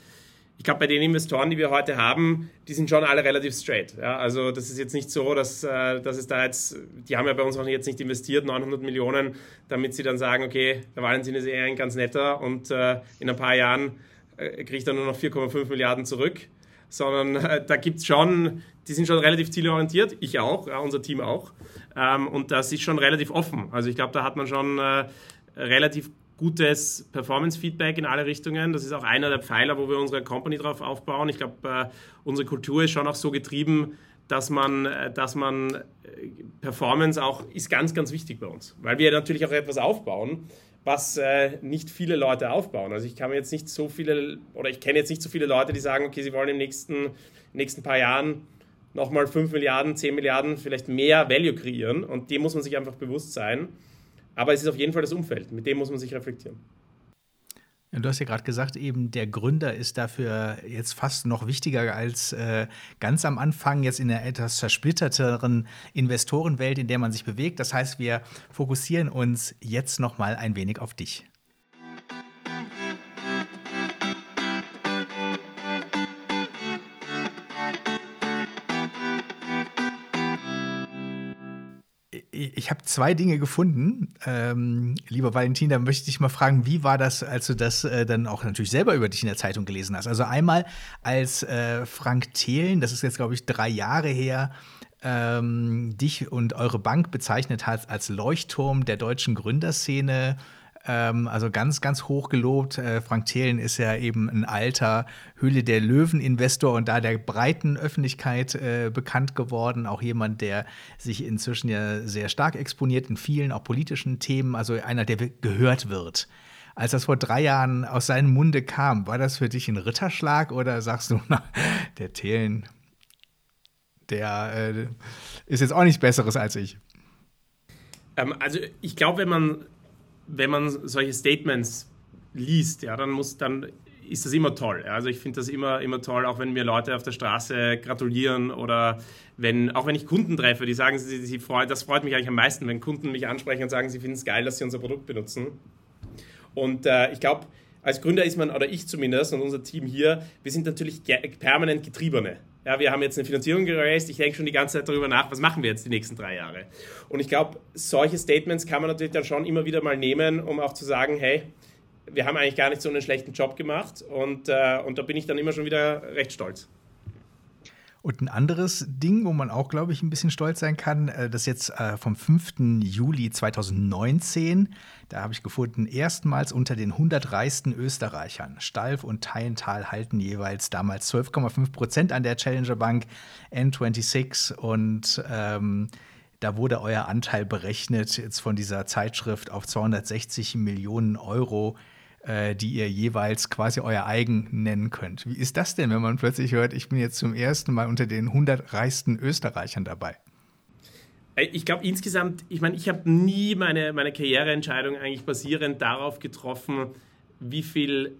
ich glaube, bei den Investoren, die wir heute haben, die sind schon alle relativ straight. Ja? Also das ist jetzt nicht so, dass, äh, dass es da jetzt, die haben ja bei uns auch jetzt nicht investiert, 900 Millionen, damit sie dann sagen, okay, der Valentin ist eher ein ganz netter und äh, in ein paar Jahren äh, kriegt er nur noch 4,5 Milliarden zurück. Sondern da gibt es schon, die sind schon relativ zielorientiert, ich auch, ja, unser Team auch. Ähm, und das ist schon relativ offen. Also ich glaube, da hat man schon relativ gutes Performance-Feedback in alle Richtungen. Das ist auch einer der Pfeiler, wo wir unsere Company drauf aufbauen. Ich glaube, äh, unsere Kultur ist schon auch so getrieben, dass man, äh, dass man äh, Performance auch ist ganz, ganz wichtig bei uns, weil wir natürlich auch etwas aufbauen, was nicht viele Leute aufbauen. Also ich kann mir jetzt nicht so viele oder ich kenne jetzt nicht so viele Leute, die sagen, okay, sie wollen im nächsten, nächsten paar Jahren nochmal 5 Milliarden, 10 Milliarden, vielleicht mehr Value kreieren und dem muss man sich einfach bewusst sein. Aber es ist auf jeden Fall das Umfeld, mit dem muss man sich reflektieren. Du hast ja gerade gesagt, eben der Gründer ist dafür jetzt fast noch wichtiger als äh, ganz am Anfang, jetzt in der etwas zersplitterteren Investorenwelt, in der man sich bewegt. Das heißt, wir fokussieren uns jetzt noch mal ein wenig auf dich. Ich habe zwei Dinge gefunden. Ähm, lieber Valentin, da möchte ich dich mal fragen, wie war das, als du das äh, dann auch natürlich selber über dich in der Zeitung gelesen hast? Also einmal als äh, Frank Thelen, das ist jetzt, glaube ich, drei Jahre her, ähm, dich und eure Bank bezeichnet hat als Leuchtturm der deutschen Gründerszene ähm, also ganz, ganz hoch gelobt. Äh, Frank Thelen ist ja eben ein alter Höhle der Löwen-Investor und da der breiten Öffentlichkeit äh, bekannt geworden. Auch jemand, der sich inzwischen ja sehr stark exponiert in vielen, auch politischen Themen. Also einer, der gehört wird. Als das vor drei Jahren aus seinem Munde kam, war das für dich ein Ritterschlag oder sagst du, na, der Thelen, der äh, ist jetzt auch nichts Besseres als ich? Ähm, also ich glaube, wenn man wenn man solche Statements liest, ja, dann muss dann ist das immer toll. Also ich finde das immer, immer toll, auch wenn mir Leute auf der Straße gratulieren oder wenn, auch wenn ich Kunden treffe, die sagen, sie, sie freuen, das freut mich eigentlich am meisten, wenn Kunden mich ansprechen und sagen, sie finden es geil, dass sie unser Produkt benutzen. Und äh, ich glaube, als Gründer ist man, oder ich zumindest und unser Team hier, wir sind natürlich permanent Getriebene. Ja, wir haben jetzt eine Finanzierung geraced. Ich denke schon die ganze Zeit darüber nach, was machen wir jetzt die nächsten drei Jahre. Und ich glaube, solche Statements kann man natürlich dann schon immer wieder mal nehmen, um auch zu sagen, hey, wir haben eigentlich gar nicht so einen schlechten Job gemacht. Und, äh, und da bin ich dann immer schon wieder recht stolz. Und ein anderes Ding, wo man auch, glaube ich, ein bisschen stolz sein kann, äh, das jetzt äh, vom 5. Juli 2019, da habe ich gefunden, erstmals unter den 100 reichsten Österreichern. Stalf und Teilenthal halten jeweils damals 12,5 Prozent an der Challenger Bank N26 und ähm, da wurde euer Anteil berechnet jetzt von dieser Zeitschrift auf 260 Millionen Euro äh, die ihr jeweils quasi euer eigen nennen könnt. Wie ist das denn, wenn man plötzlich hört, ich bin jetzt zum ersten Mal unter den 100 reichsten Österreichern dabei? Äh, ich glaube insgesamt, ich meine, ich habe nie meine, meine Karriereentscheidung eigentlich basierend darauf getroffen, wie viel,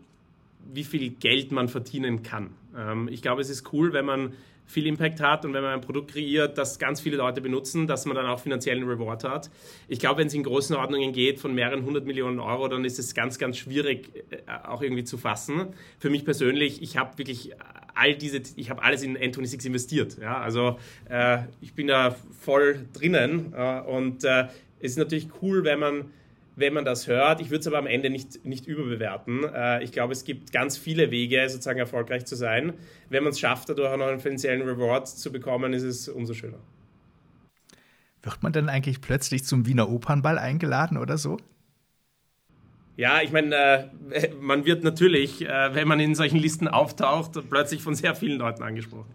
wie viel Geld man verdienen kann. Ähm, ich glaube, es ist cool, wenn man viel Impact hat und wenn man ein Produkt kreiert, das ganz viele Leute benutzen, dass man dann auch finanziellen Reward hat. Ich glaube, wenn es in Größenordnungen geht von mehreren hundert Millionen Euro, dann ist es ganz, ganz schwierig äh, auch irgendwie zu fassen. Für mich persönlich, ich habe wirklich all diese, ich habe alles in N26 investiert. Ja? Also äh, ich bin da voll drinnen äh, und äh, es ist natürlich cool, wenn man wenn man das hört. Ich würde es aber am Ende nicht, nicht überbewerten. Äh, ich glaube, es gibt ganz viele Wege, sozusagen erfolgreich zu sein. Wenn man es schafft, dadurch auch noch einen finanziellen Reward zu bekommen, ist es umso schöner. Wird man dann eigentlich plötzlich zum Wiener Opernball eingeladen oder so? Ja, ich meine, äh, man wird natürlich, äh, wenn man in solchen Listen auftaucht, plötzlich von sehr vielen Leuten angesprochen.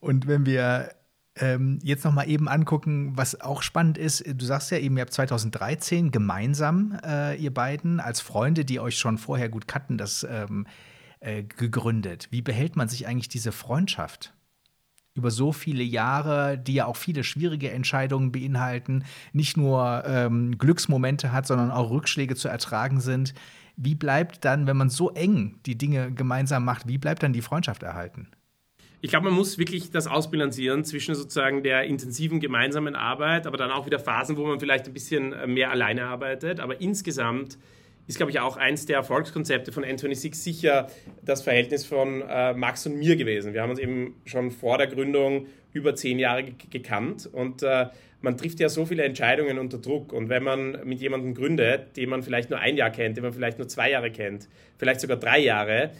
Und wenn wir ähm, jetzt noch mal eben angucken, was auch spannend ist, du sagst ja eben, ihr habt 2013 gemeinsam, äh, ihr beiden, als Freunde, die euch schon vorher gut kannten, das ähm, äh, gegründet. Wie behält man sich eigentlich diese Freundschaft? über so viele Jahre, die ja auch viele schwierige Entscheidungen beinhalten, nicht nur ähm, Glücksmomente hat, sondern auch Rückschläge zu ertragen sind. Wie bleibt dann, wenn man so eng die Dinge gemeinsam macht, wie bleibt dann die Freundschaft erhalten? Ich glaube, man muss wirklich das ausbilanzieren zwischen sozusagen der intensiven gemeinsamen Arbeit, aber dann auch wieder Phasen, wo man vielleicht ein bisschen äh, mehr alleine arbeitet. Aber insgesamt ist, glaube ich, auch eins der Erfolgskonzepte von N26 sicher das Verhältnis von äh, Max und mir gewesen. Wir haben uns eben schon vor der Gründung über zehn Jahre gekannt und äh, man trifft ja so viele Entscheidungen unter Druck. Und wenn man mit jemandem gründet, den man vielleicht nur ein Jahr kennt, den man vielleicht nur zwei Jahre kennt, vielleicht sogar drei Jahre,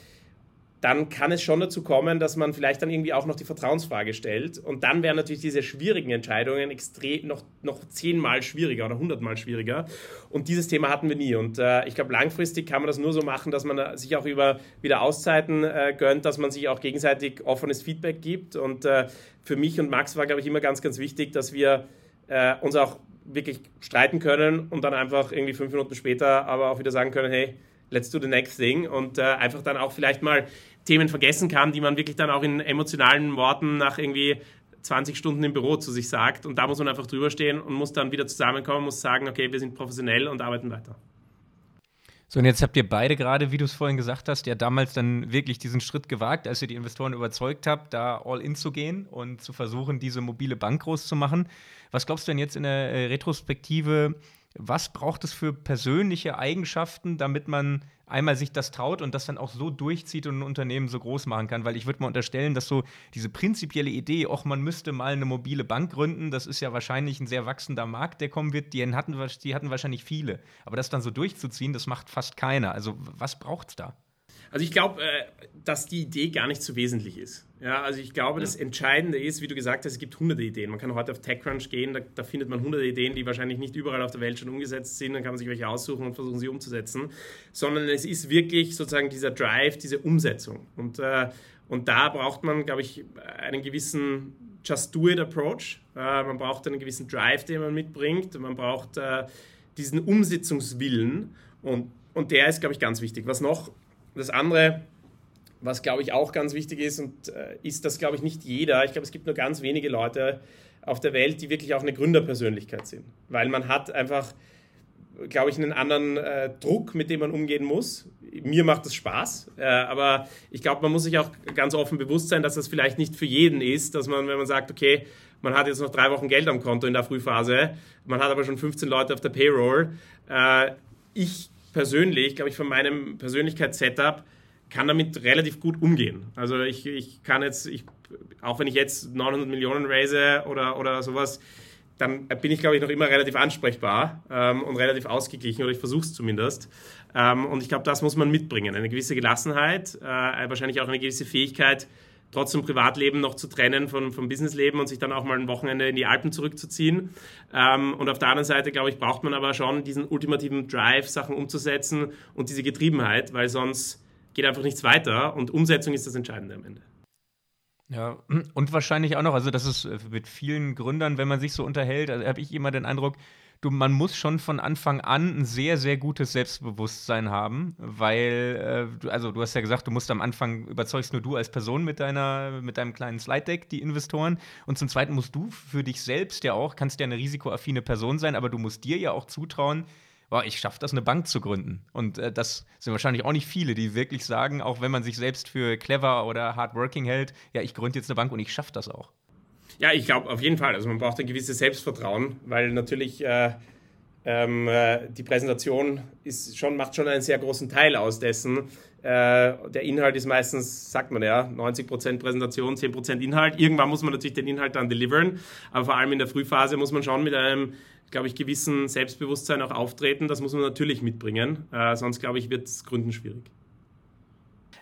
dann kann es schon dazu kommen, dass man vielleicht dann irgendwie auch noch die Vertrauensfrage stellt. Und dann wären natürlich diese schwierigen Entscheidungen extrem noch, noch zehnmal schwieriger oder hundertmal schwieriger. Und dieses Thema hatten wir nie. Und äh, ich glaube, langfristig kann man das nur so machen, dass man sich auch über wieder Auszeiten äh, gönnt, dass man sich auch gegenseitig offenes Feedback gibt. Und äh, für mich und Max war, glaube ich, immer ganz, ganz wichtig, dass wir äh, uns auch wirklich streiten können und dann einfach irgendwie fünf Minuten später aber auch wieder sagen können, hey, let's do the next thing und äh, einfach dann auch vielleicht mal Themen vergessen kann, die man wirklich dann auch in emotionalen Worten nach irgendwie 20 Stunden im Büro zu sich sagt. Und da muss man einfach drüber stehen und muss dann wieder zusammenkommen, muss sagen, okay, wir sind professionell und arbeiten weiter. So, und jetzt habt ihr beide gerade, wie du es vorhin gesagt hast, ja damals dann wirklich diesen Schritt gewagt, als ihr die Investoren überzeugt habt, da all in zu gehen und zu versuchen, diese mobile Bank groß zu machen. Was glaubst du denn jetzt in der äh, Retrospektive, was braucht es für persönliche Eigenschaften, damit man einmal sich das traut und das dann auch so durchzieht und ein Unternehmen so groß machen kann? Weil ich würde mal unterstellen, dass so diese prinzipielle Idee, auch man müsste mal eine mobile Bank gründen, das ist ja wahrscheinlich ein sehr wachsender Markt, der kommen wird. Die hatten, die hatten wahrscheinlich viele. Aber das dann so durchzuziehen, das macht fast keiner. Also was braucht es da? Also ich glaube, äh, dass die Idee gar nicht so wesentlich ist. Ja, also ich glaube, das Entscheidende ist, wie du gesagt hast, es gibt hunderte Ideen. Man kann heute auf TechCrunch gehen, da, da, findet man hunderte Ideen, die wahrscheinlich nicht überall auf der Welt schon umgesetzt sind. Dann kann man sich welche aussuchen und versuchen, sie umzusetzen. Sondern es ist wirklich sozusagen dieser Drive, diese Umsetzung. Und, äh, und da braucht man, glaube ich, einen gewissen Just-Do-It-Approach. Äh, man braucht einen gewissen Drive, den man mitbringt. Man braucht äh, diesen Umsetzungswillen. Und, und der ist, glaube ich, ganz wichtig. Was noch? Das andere, was glaube ich auch ganz wichtig ist, und äh, ist, dass glaube ich nicht jeder, ich glaube es gibt nur ganz wenige Leute auf der Welt, die wirklich auch eine Gründerpersönlichkeit sind. Weil man hat einfach, glaube ich, einen anderen äh, Druck, mit dem man umgehen muss. Mir macht das Spaß, äh, aber ich glaube, man muss sich auch ganz offen bewusst sein, dass das vielleicht nicht für jeden ist, dass man, wenn man sagt, okay, man hat jetzt noch drei Wochen Geld am Konto in der Frühphase, man hat aber schon 15 Leute auf der Payroll. Äh, ich persönlich, glaube ich, von meinem Persönlichkeitssetup kann damit relativ gut umgehen. Also ich, ich kann jetzt, ich, auch wenn ich jetzt 900 Millionen raise oder, oder sowas, dann bin ich, glaube ich, noch immer relativ ansprechbar ähm, und relativ ausgeglichen, oder ich versuche es zumindest. Ähm, und ich glaube, das muss man mitbringen. Eine gewisse Gelassenheit, äh, wahrscheinlich auch eine gewisse Fähigkeit, trotzdem Privatleben noch zu trennen von, vom Businessleben und sich dann auch mal ein Wochenende in die Alpen zurückzuziehen. Ähm, und auf der anderen Seite, glaube ich, braucht man aber schon diesen ultimativen Drive, Sachen umzusetzen und diese Getriebenheit, weil sonst geht einfach nichts weiter und Umsetzung ist das Entscheidende am Ende. Ja, und wahrscheinlich auch noch, also das ist äh, mit vielen Gründern, wenn man sich so unterhält, also habe ich immer den Eindruck, du, man muss schon von Anfang an ein sehr, sehr gutes Selbstbewusstsein haben, weil, äh, du, also du hast ja gesagt, du musst am Anfang überzeugst nur du als Person mit deiner, mit deinem kleinen Slide Deck die Investoren und zum Zweiten musst du für dich selbst ja auch, kannst ja eine risikoaffine Person sein, aber du musst dir ja auch zutrauen, boah, ich schaffe das, eine Bank zu gründen. Und äh, das sind wahrscheinlich auch nicht viele, die wirklich sagen, auch wenn man sich selbst für clever oder hardworking hält, ja, ich gründe jetzt eine Bank und ich schaffe das auch. Ja, ich glaube auf jeden Fall. Also man braucht ein gewisses Selbstvertrauen, weil natürlich äh, ähm, äh, die Präsentation ist schon, macht schon einen sehr großen Teil aus dessen. Äh, der Inhalt ist meistens, sagt man ja, 90% Präsentation, 10% Inhalt. Irgendwann muss man natürlich den Inhalt dann deliveren, aber vor allem in der Frühphase muss man schon mit einem, glaube ich, gewissen Selbstbewusstsein auch auftreten. Das muss man natürlich mitbringen, äh, sonst glaube ich, wird es Gründen schwierig.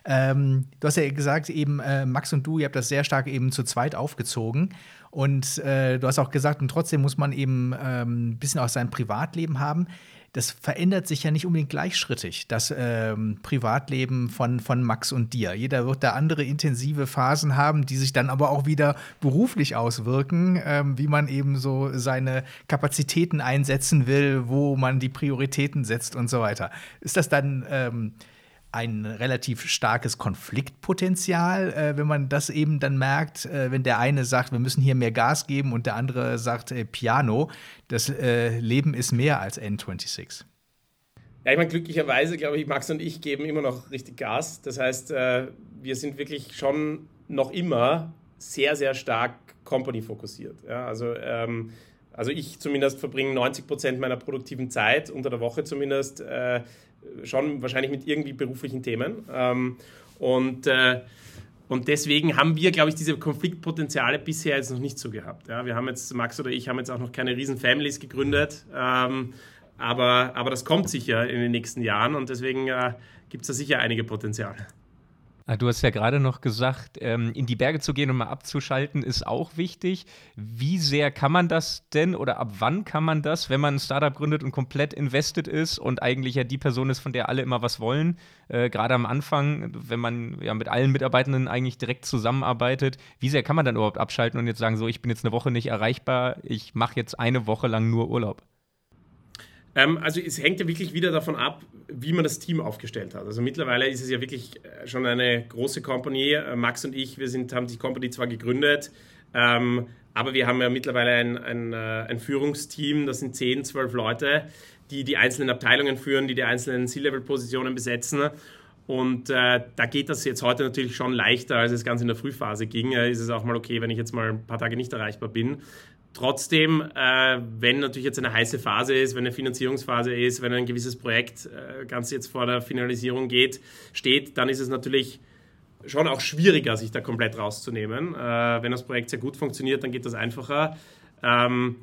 Ähm, du hast ja gesagt, eben äh, Max und du, ihr habt das sehr stark eben zu zweit aufgezogen. Und äh, du hast auch gesagt, und trotzdem muss man eben ähm, ein bisschen auch sein Privatleben haben das verändert sich ja nicht unbedingt gleichschrittig, das ähm, Privatleben von, von Max und dir. Jeder wird da andere intensive Phasen haben, die sich dann aber auch wieder beruflich auswirken, ähm, wie man eben so seine Kapazitäten einsetzen will, wo man die Prioritäten setzt und so weiter. Ist das dann ähm, ein relativ starkes Konfliktpotenzial, äh, wenn man das eben dann merkt, äh, wenn der eine sagt, wir müssen hier mehr Gas geben und der andere sagt, äh, Piano, das äh, Leben ist mehr als N26. Ja, ich meine, glücklicherweise, glaube ich, Max und ich geben immer noch richtig Gas. Das heißt, äh, wir sind wirklich schon noch immer sehr, sehr stark Company-fokussiert. Ja, also, ähm, also ich zumindest verbringe 90 Prozent meiner produktiven Zeit, unter der Woche zumindest, äh, schon wahrscheinlich mit irgendwie beruflichen Themen. Ähm, und, äh, und deswegen haben wir, glaube ich, diese Konfliktpotenziale bisher jetzt noch nicht so gehabt. Ja, wir haben jetzt, Max oder ich haben jetzt auch noch keine riesen Families gegründet, ähm, aber, aber das kommt sicher in den nächsten Jahren und deswegen äh, gibt es da sicher einige Potenziale. Ah, du hast ja gerade noch gesagt, ähm, in die Berge zu gehen und mal abzuschalten, ist auch wichtig. Wie sehr kann man das denn oder ab wann kann man das, wenn man ein Startup gründet und komplett invested ist und eigentlich ja die Person ist, von der alle immer was wollen? Äh, gerade am Anfang, wenn man ja mit allen Mitarbeitenden eigentlich direkt zusammenarbeitet, wie sehr kann man dann überhaupt abschalten und jetzt sagen, so, ich bin jetzt eine Woche nicht erreichbar, ich mache jetzt eine Woche lang nur Urlaub? Ähm, also es hängt ja wirklich wieder davon ab, wie man das Team aufgestellt hat. Also mittlerweile ist es ja wirklich äh, schon eine große Company. Äh, Max und ich, wir sind, haben die Company zwar gegründet, ähm, aber wir haben ja mittlerweile ein, ein, äh, ein Führungsteam, das sind 10, 12 Leute, die die einzelnen Abteilungen führen, die die einzelnen C-Level-Positionen besetzen. Und äh, da geht das jetzt heute natürlich schon leichter, als es ganz in der Frühphase ging. Äh, ist es auch mal okay, wenn ich jetzt mal ein paar Tage nicht erreichbar bin. Trotzdem, äh, wenn natürlich jetzt eine heiße Phase ist, wenn eine Finanzierungsphase ist, wenn ein gewisses Projekt äh, ganz jetzt vor der Finalisierung geht, steht, dann ist es natürlich schon auch schwieriger, sich da komplett rauszunehmen. Äh, wenn das Projekt sehr gut funktioniert, dann geht das einfacher. Ähm,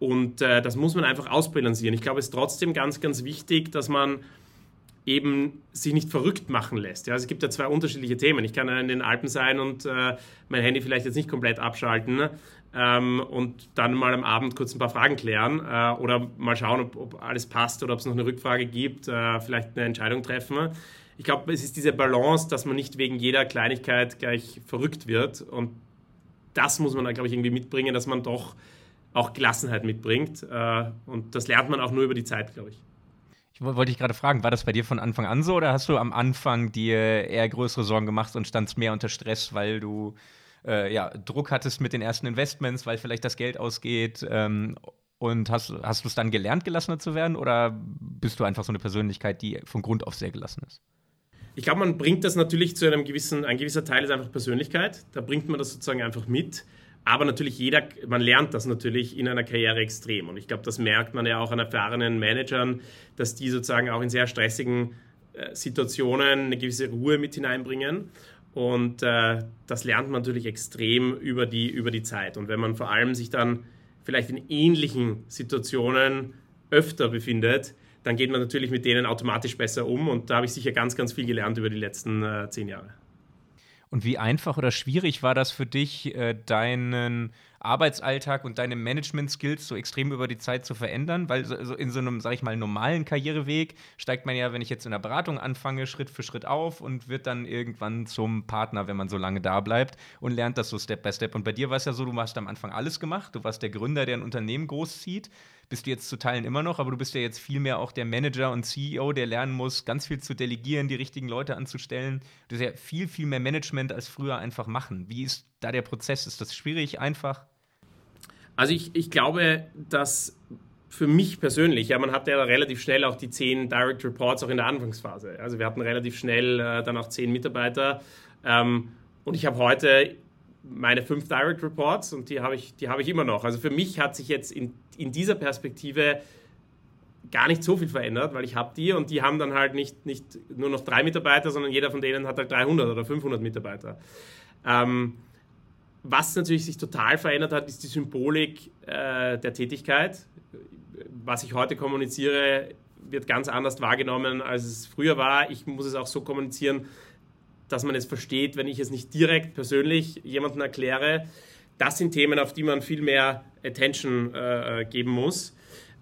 und äh, das muss man einfach ausbalancieren. Ich glaube, es ist trotzdem ganz, ganz wichtig, dass man eben sich nicht verrückt machen lässt. Ja, also es gibt ja zwei unterschiedliche Themen. Ich kann in den Alpen sein und äh, mein Handy vielleicht jetzt nicht komplett abschalten ähm, und dann mal am Abend kurz ein paar Fragen klären äh, oder mal schauen, ob, ob, alles passt oder ob es noch eine Rückfrage gibt, äh, vielleicht eine Entscheidung treffen. Ich glaube, es ist diese Balance, dass man nicht wegen jeder Kleinigkeit gleich verrückt wird und das muss man, glaube ich, irgendwie mitbringen, dass man doch auch Gelassenheit mitbringt äh, und das lernt man auch nur über die Zeit, glaube ich. Ich wollte dich gerade fragen, war das bei dir von Anfang an so oder hast du am Anfang dir eher größere Sorgen gemacht und standst mehr unter Stress, weil du äh, ja, Druck hattest mit den ersten Investments, weil vielleicht das Geld ausgeht? Ähm, und hast, hast du es dann gelernt, gelassener zu werden oder bist du einfach so eine Persönlichkeit, die von Grund auf sehr gelassen ist? Ich glaube, man bringt das natürlich zu einem gewissen, ein gewisser Teil ist einfach Persönlichkeit. Da bringt man das sozusagen einfach mit. Aber natürlich jeder, man lernt das natürlich in einer Karriere extrem. Und ich glaube, das merkt man ja auch an erfahrenen Managern, dass die sozusagen auch in sehr stressigen äh, Situationen eine gewisse Ruhe mit hineinbringen. Und äh, das lernt man natürlich extrem über die, über die Zeit. Und wenn man vor allem sich dann vielleicht in ähnlichen Situationen öfter befindet, dann geht man natürlich mit denen automatisch besser um. Und da habe ich sicher ganz, ganz viel gelernt über die letzten äh, zehn Jahre. Und wie einfach oder schwierig war das für dich, äh, deinen Arbeitsalltag und deine Management-Skills so extrem über die Zeit zu verändern? Weil so in so einem, sag ich mal, normalen Karriereweg steigt man ja, wenn ich jetzt in der Beratung anfange, Schritt für Schritt auf und wird dann irgendwann zum Partner, wenn man so lange da bleibt und lernt das so Step by Step. Und bei dir war es ja so, du hast am Anfang alles gemacht. Du warst der Gründer, der ein Unternehmen großzieht bist du jetzt zu Teilen immer noch, aber du bist ja jetzt viel mehr auch der Manager und CEO, der lernen muss, ganz viel zu delegieren, die richtigen Leute anzustellen. Du hast ja viel, viel mehr Management als früher einfach machen. Wie ist da der Prozess? Ist das schwierig, einfach? Also ich, ich glaube, dass für mich persönlich, ja, man hatte ja relativ schnell auch die zehn Direct Reports auch in der Anfangsphase. Also wir hatten relativ schnell äh, dann auch zehn Mitarbeiter. Ähm, und ich habe heute meine fünf Direct Reports und die habe ich, hab ich immer noch. Also für mich hat sich jetzt in, in dieser Perspektive gar nicht so viel verändert, weil ich habe die und die haben dann halt nicht, nicht nur noch drei Mitarbeiter, sondern jeder von denen hat halt 300 oder 500 Mitarbeiter. Ähm, was natürlich sich total verändert hat, ist die Symbolik äh, der Tätigkeit. Was ich heute kommuniziere, wird ganz anders wahrgenommen, als es früher war. Ich muss es auch so kommunizieren, dass man es versteht, wenn ich es nicht direkt persönlich jemandem erkläre. Das sind Themen, auf die man viel mehr Attention äh, geben muss.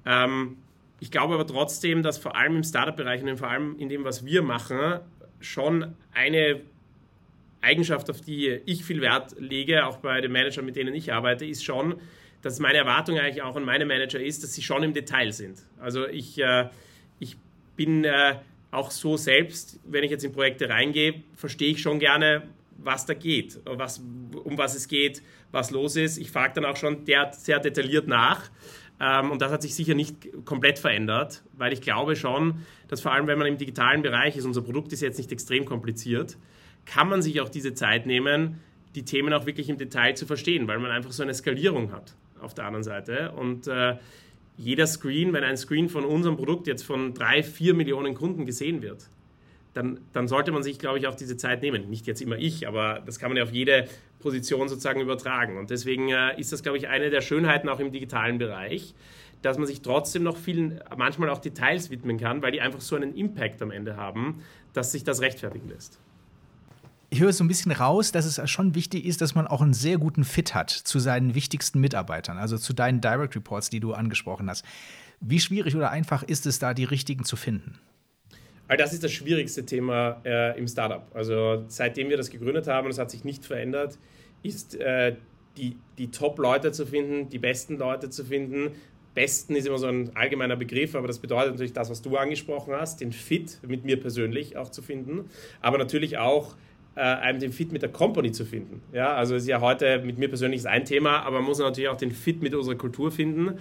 Ähm, ich glaube aber trotzdem, dass vor allem im Startup-Bereich und vor allem in dem, was wir machen, schon eine Eigenschaft, auf die ich viel Wert lege, auch bei den Managern, mit denen ich arbeite, ist schon, dass meine Erwartung eigentlich auch an meine Manager ist, dass sie schon im Detail sind. Also ich, äh, ich bin äh, auch so selbst, wenn ich jetzt in Projekte reingehe, verstehe ich schon gerne, was da geht, was, um was es geht, was los ist. Ich frage dann auch schon der, sehr detailliert nach. Ähm, und das hat sich sicher nicht komplett verändert, weil ich glaube schon, dass vor allem, wenn man im digitalen Bereich ist, unser Produkt ist jetzt nicht extrem kompliziert, kann man sich auch diese Zeit nehmen, die Themen auch wirklich im Detail zu verstehen, weil man einfach so eine Skalierung hat auf der anderen Seite. Und äh, jeder Screen, wenn ein Screen von unserem Produkt jetzt von drei, vier Millionen Kunden gesehen wird, dann, dann sollte man sich, glaube ich, auch diese Zeit nehmen. Nicht jetzt immer ich, aber das kann man ja auf jede Position sozusagen übertragen. Und deswegen äh, ist das, glaube ich, eine der Schönheiten auch im digitalen Bereich, dass man sich trotzdem noch vielen, manchmal auch Details widmen kann, weil die einfach so einen Impact am Ende haben, dass sich das rechtfertigen lässt ich höre so ein bisschen raus, dass es schon wichtig ist, dass man auch einen sehr guten Fit hat zu seinen wichtigsten Mitarbeitern, also zu deinen Direct Reports, die du angesprochen hast. Wie schwierig oder einfach ist es da, die richtigen zu finden? das ist das schwierigste Thema äh, im Startup. Also seitdem wir das gegründet haben, und es hat sich nicht verändert, ist äh, die, die Top-Leute zu finden, die besten Leute zu finden. Besten ist immer so ein allgemeiner Begriff, aber das bedeutet natürlich das, was du angesprochen hast, den Fit mit mir persönlich auch zu finden, aber natürlich auch äh, einem den Fit mit der Company zu finden. Ja, also ist ja heute mit mir persönlich ist ein Thema, aber man muss natürlich auch den Fit mit unserer Kultur finden.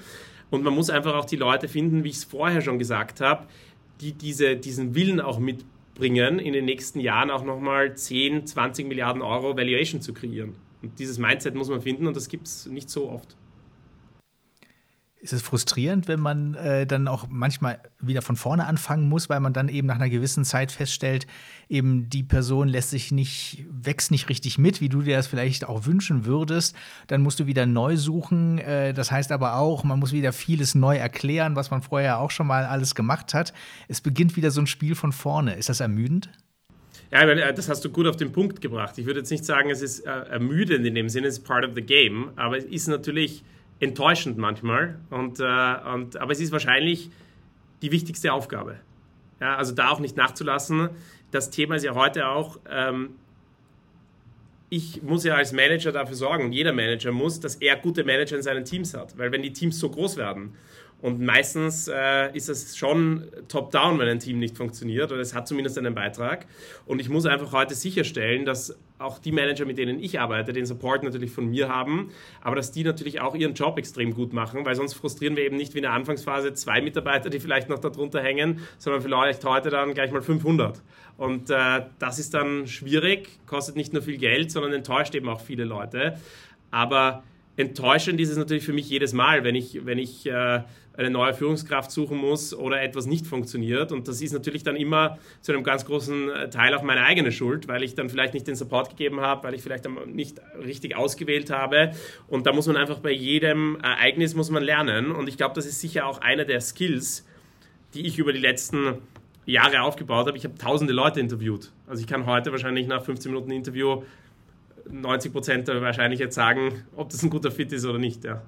Und man muss einfach auch die Leute finden, wie ich es vorher schon gesagt habe, die diese, diesen Willen auch mitbringen, in den nächsten Jahren auch nochmal 10, 20 Milliarden Euro Valuation zu kreieren. Und dieses Mindset muss man finden und das gibt es nicht so oft. Ist es frustrierend, wenn man äh, dann auch manchmal wieder von vorne anfangen muss, weil man dann eben nach einer gewissen Zeit feststellt, eben die Person lässt sich nicht, wächst nicht richtig mit, wie du dir das vielleicht auch wünschen würdest. Dann musst du wieder neu suchen. Äh, das heißt aber auch, man muss wieder vieles neu erklären, was man vorher auch schon mal alles gemacht hat. Es beginnt wieder so ein Spiel von vorne. Ist das ermüdend? Ja, das hast du gut auf den Punkt gebracht. Ich würde jetzt nicht sagen, es ist äh, ermüdend in dem Sinne, es ist part of the game, aber es ist natürlich enttäuschend manchmal. Und, äh, und, aber es ist wahrscheinlich die wichtigste Aufgabe. Ja, also da auch nicht nachzulassen. Das Thema ist ja heute auch, ähm, ich muss ja als Manager dafür sorgen, jeder Manager muss, dass er gute Manager in seinen Teams hat. Weil wenn die Teams so groß werden und meistens äh, ist es schon top-down, wenn ein Team nicht funktioniert, oder es hat zumindest einen Beitrag. Und ich muss einfach heute sicherstellen, dass auch die Manager, mit denen ich arbeite, den Support natürlich von mir haben, aber dass die natürlich auch ihren Job extrem gut machen, weil sonst frustrieren wir eben nicht wie in der Anfangsphase zwei Mitarbeiter, die vielleicht noch darunter hängen, sondern vielleicht heute dann gleich mal 500. Und äh, das ist dann schwierig, kostet nicht nur viel Geld, sondern enttäuscht eben auch viele Leute. Aber enttäuschend ist es natürlich für mich jedes Mal, wenn ich, wenn ich äh, eine neue Führungskraft suchen muss oder etwas nicht funktioniert. Und das ist natürlich dann immer zu einem ganz großen äh, Teil auch meine eigene Schuld, weil ich dann vielleicht nicht den Support gegeben habe, weil ich vielleicht nicht richtig ausgewählt habe. Und da muss man einfach bei jedem Ereignis muss man lernen. Und ich glaube, das ist sicher auch einer der Skills, die ich über die letzten Jahre aufgebaut habe. Ich habe tausende Leute interviewt. Also ich kann heute wahrscheinlich nach 15 Minuten Interview 90 Prozent wahrscheinlich jetzt sagen, ob das ein guter Fit ist oder nicht. Ja.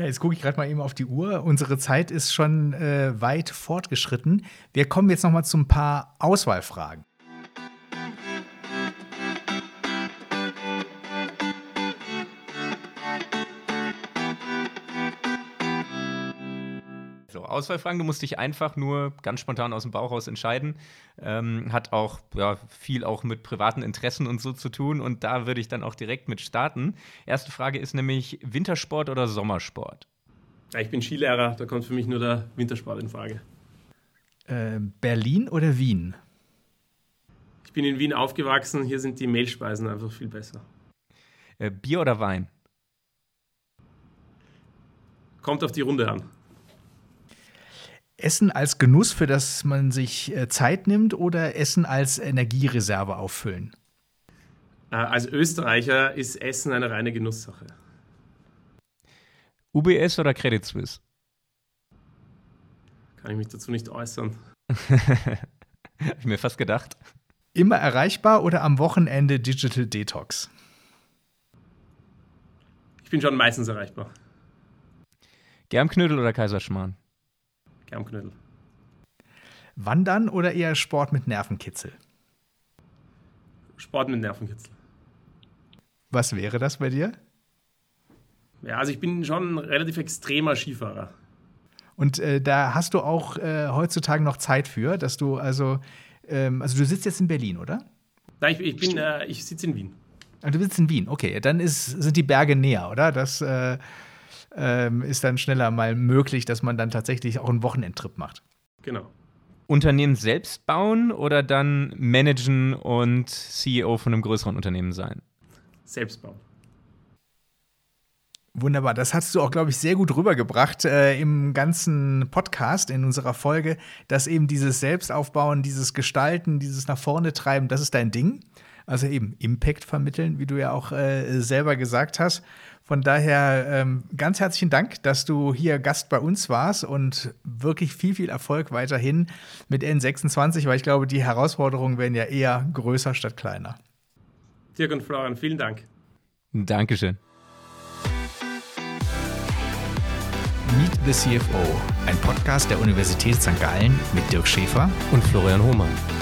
Ja, jetzt gucke ich gerade mal eben auf die Uhr. Unsere Zeit ist schon äh, weit fortgeschritten. Wir kommen jetzt noch mal zu ein paar Auswahlfragen. Auswahlfragen. Du musst dich einfach nur ganz spontan aus dem Bauch raus entscheiden. Ähm, hat auch ja, viel auch mit privaten Interessen und so zu tun. Und da würde ich dann auch direkt mit starten. Erste Frage ist nämlich Wintersport oder Sommersport? Ja, ich bin Skilehrer, da kommt für mich nur der Wintersport in Frage. Äh, Berlin oder Wien? Ich bin in Wien aufgewachsen, hier sind die Mehlspeisen einfach viel besser. Äh, Bier oder Wein? Kommt auf die Runde an. Essen als Genuss, für das man sich äh, Zeit nimmt, oder Essen als Energiereserve auffüllen? Äh, als Österreicher ist Essen eine reine Genusssache. UBS oder Credit Suisse? Kann ich mich dazu nicht äußern. Habe ich mir fast gedacht. Immer erreichbar oder am Wochenende Digital Detox? Ich bin schon meistens erreichbar. Germknödel oder Kaiserschmarrn? Germknödel. Wandern oder eher Sport mit Nervenkitzel? Sport mit Nervenkitzel. Was wäre das bei dir? Ja, also ich bin schon ein relativ extremer Skifahrer. Und äh, da hast du auch äh, heutzutage noch Zeit für, dass du also, ähm, also du sitzt jetzt in Berlin, oder? Nein, ich, ich bin, äh, ich sitze in Wien. Ah, du sitzt in Wien, okay. Dann ist, sind die Berge näher, oder? Das äh, ähm, ist dann schneller mal möglich, dass man dann tatsächlich auch einen Wochenendtrip macht. Genau. Unternehmen selbst bauen oder dann managen und CEO von einem größeren Unternehmen sein? Selbst bauen. Wunderbar, das hast du auch, glaube ich, sehr gut rübergebracht äh, im ganzen Podcast, in unserer Folge, dass eben dieses Selbstaufbauen, dieses Gestalten, dieses nach vorne treiben, das ist dein Ding. Also eben Impact vermitteln, wie du ja auch äh, selber gesagt hast. Von daher ähm, ganz herzlichen Dank, dass du hier Gast bei uns warst und wirklich viel, viel Erfolg weiterhin mit N26, weil ich glaube, die Herausforderungen werden ja eher größer statt kleiner. Dirk und Florian, vielen Dank. Dankeschön. Meet the CFO, ein Podcast der Universität St. Gallen mit Dirk Schäfer und Florian Hohmann.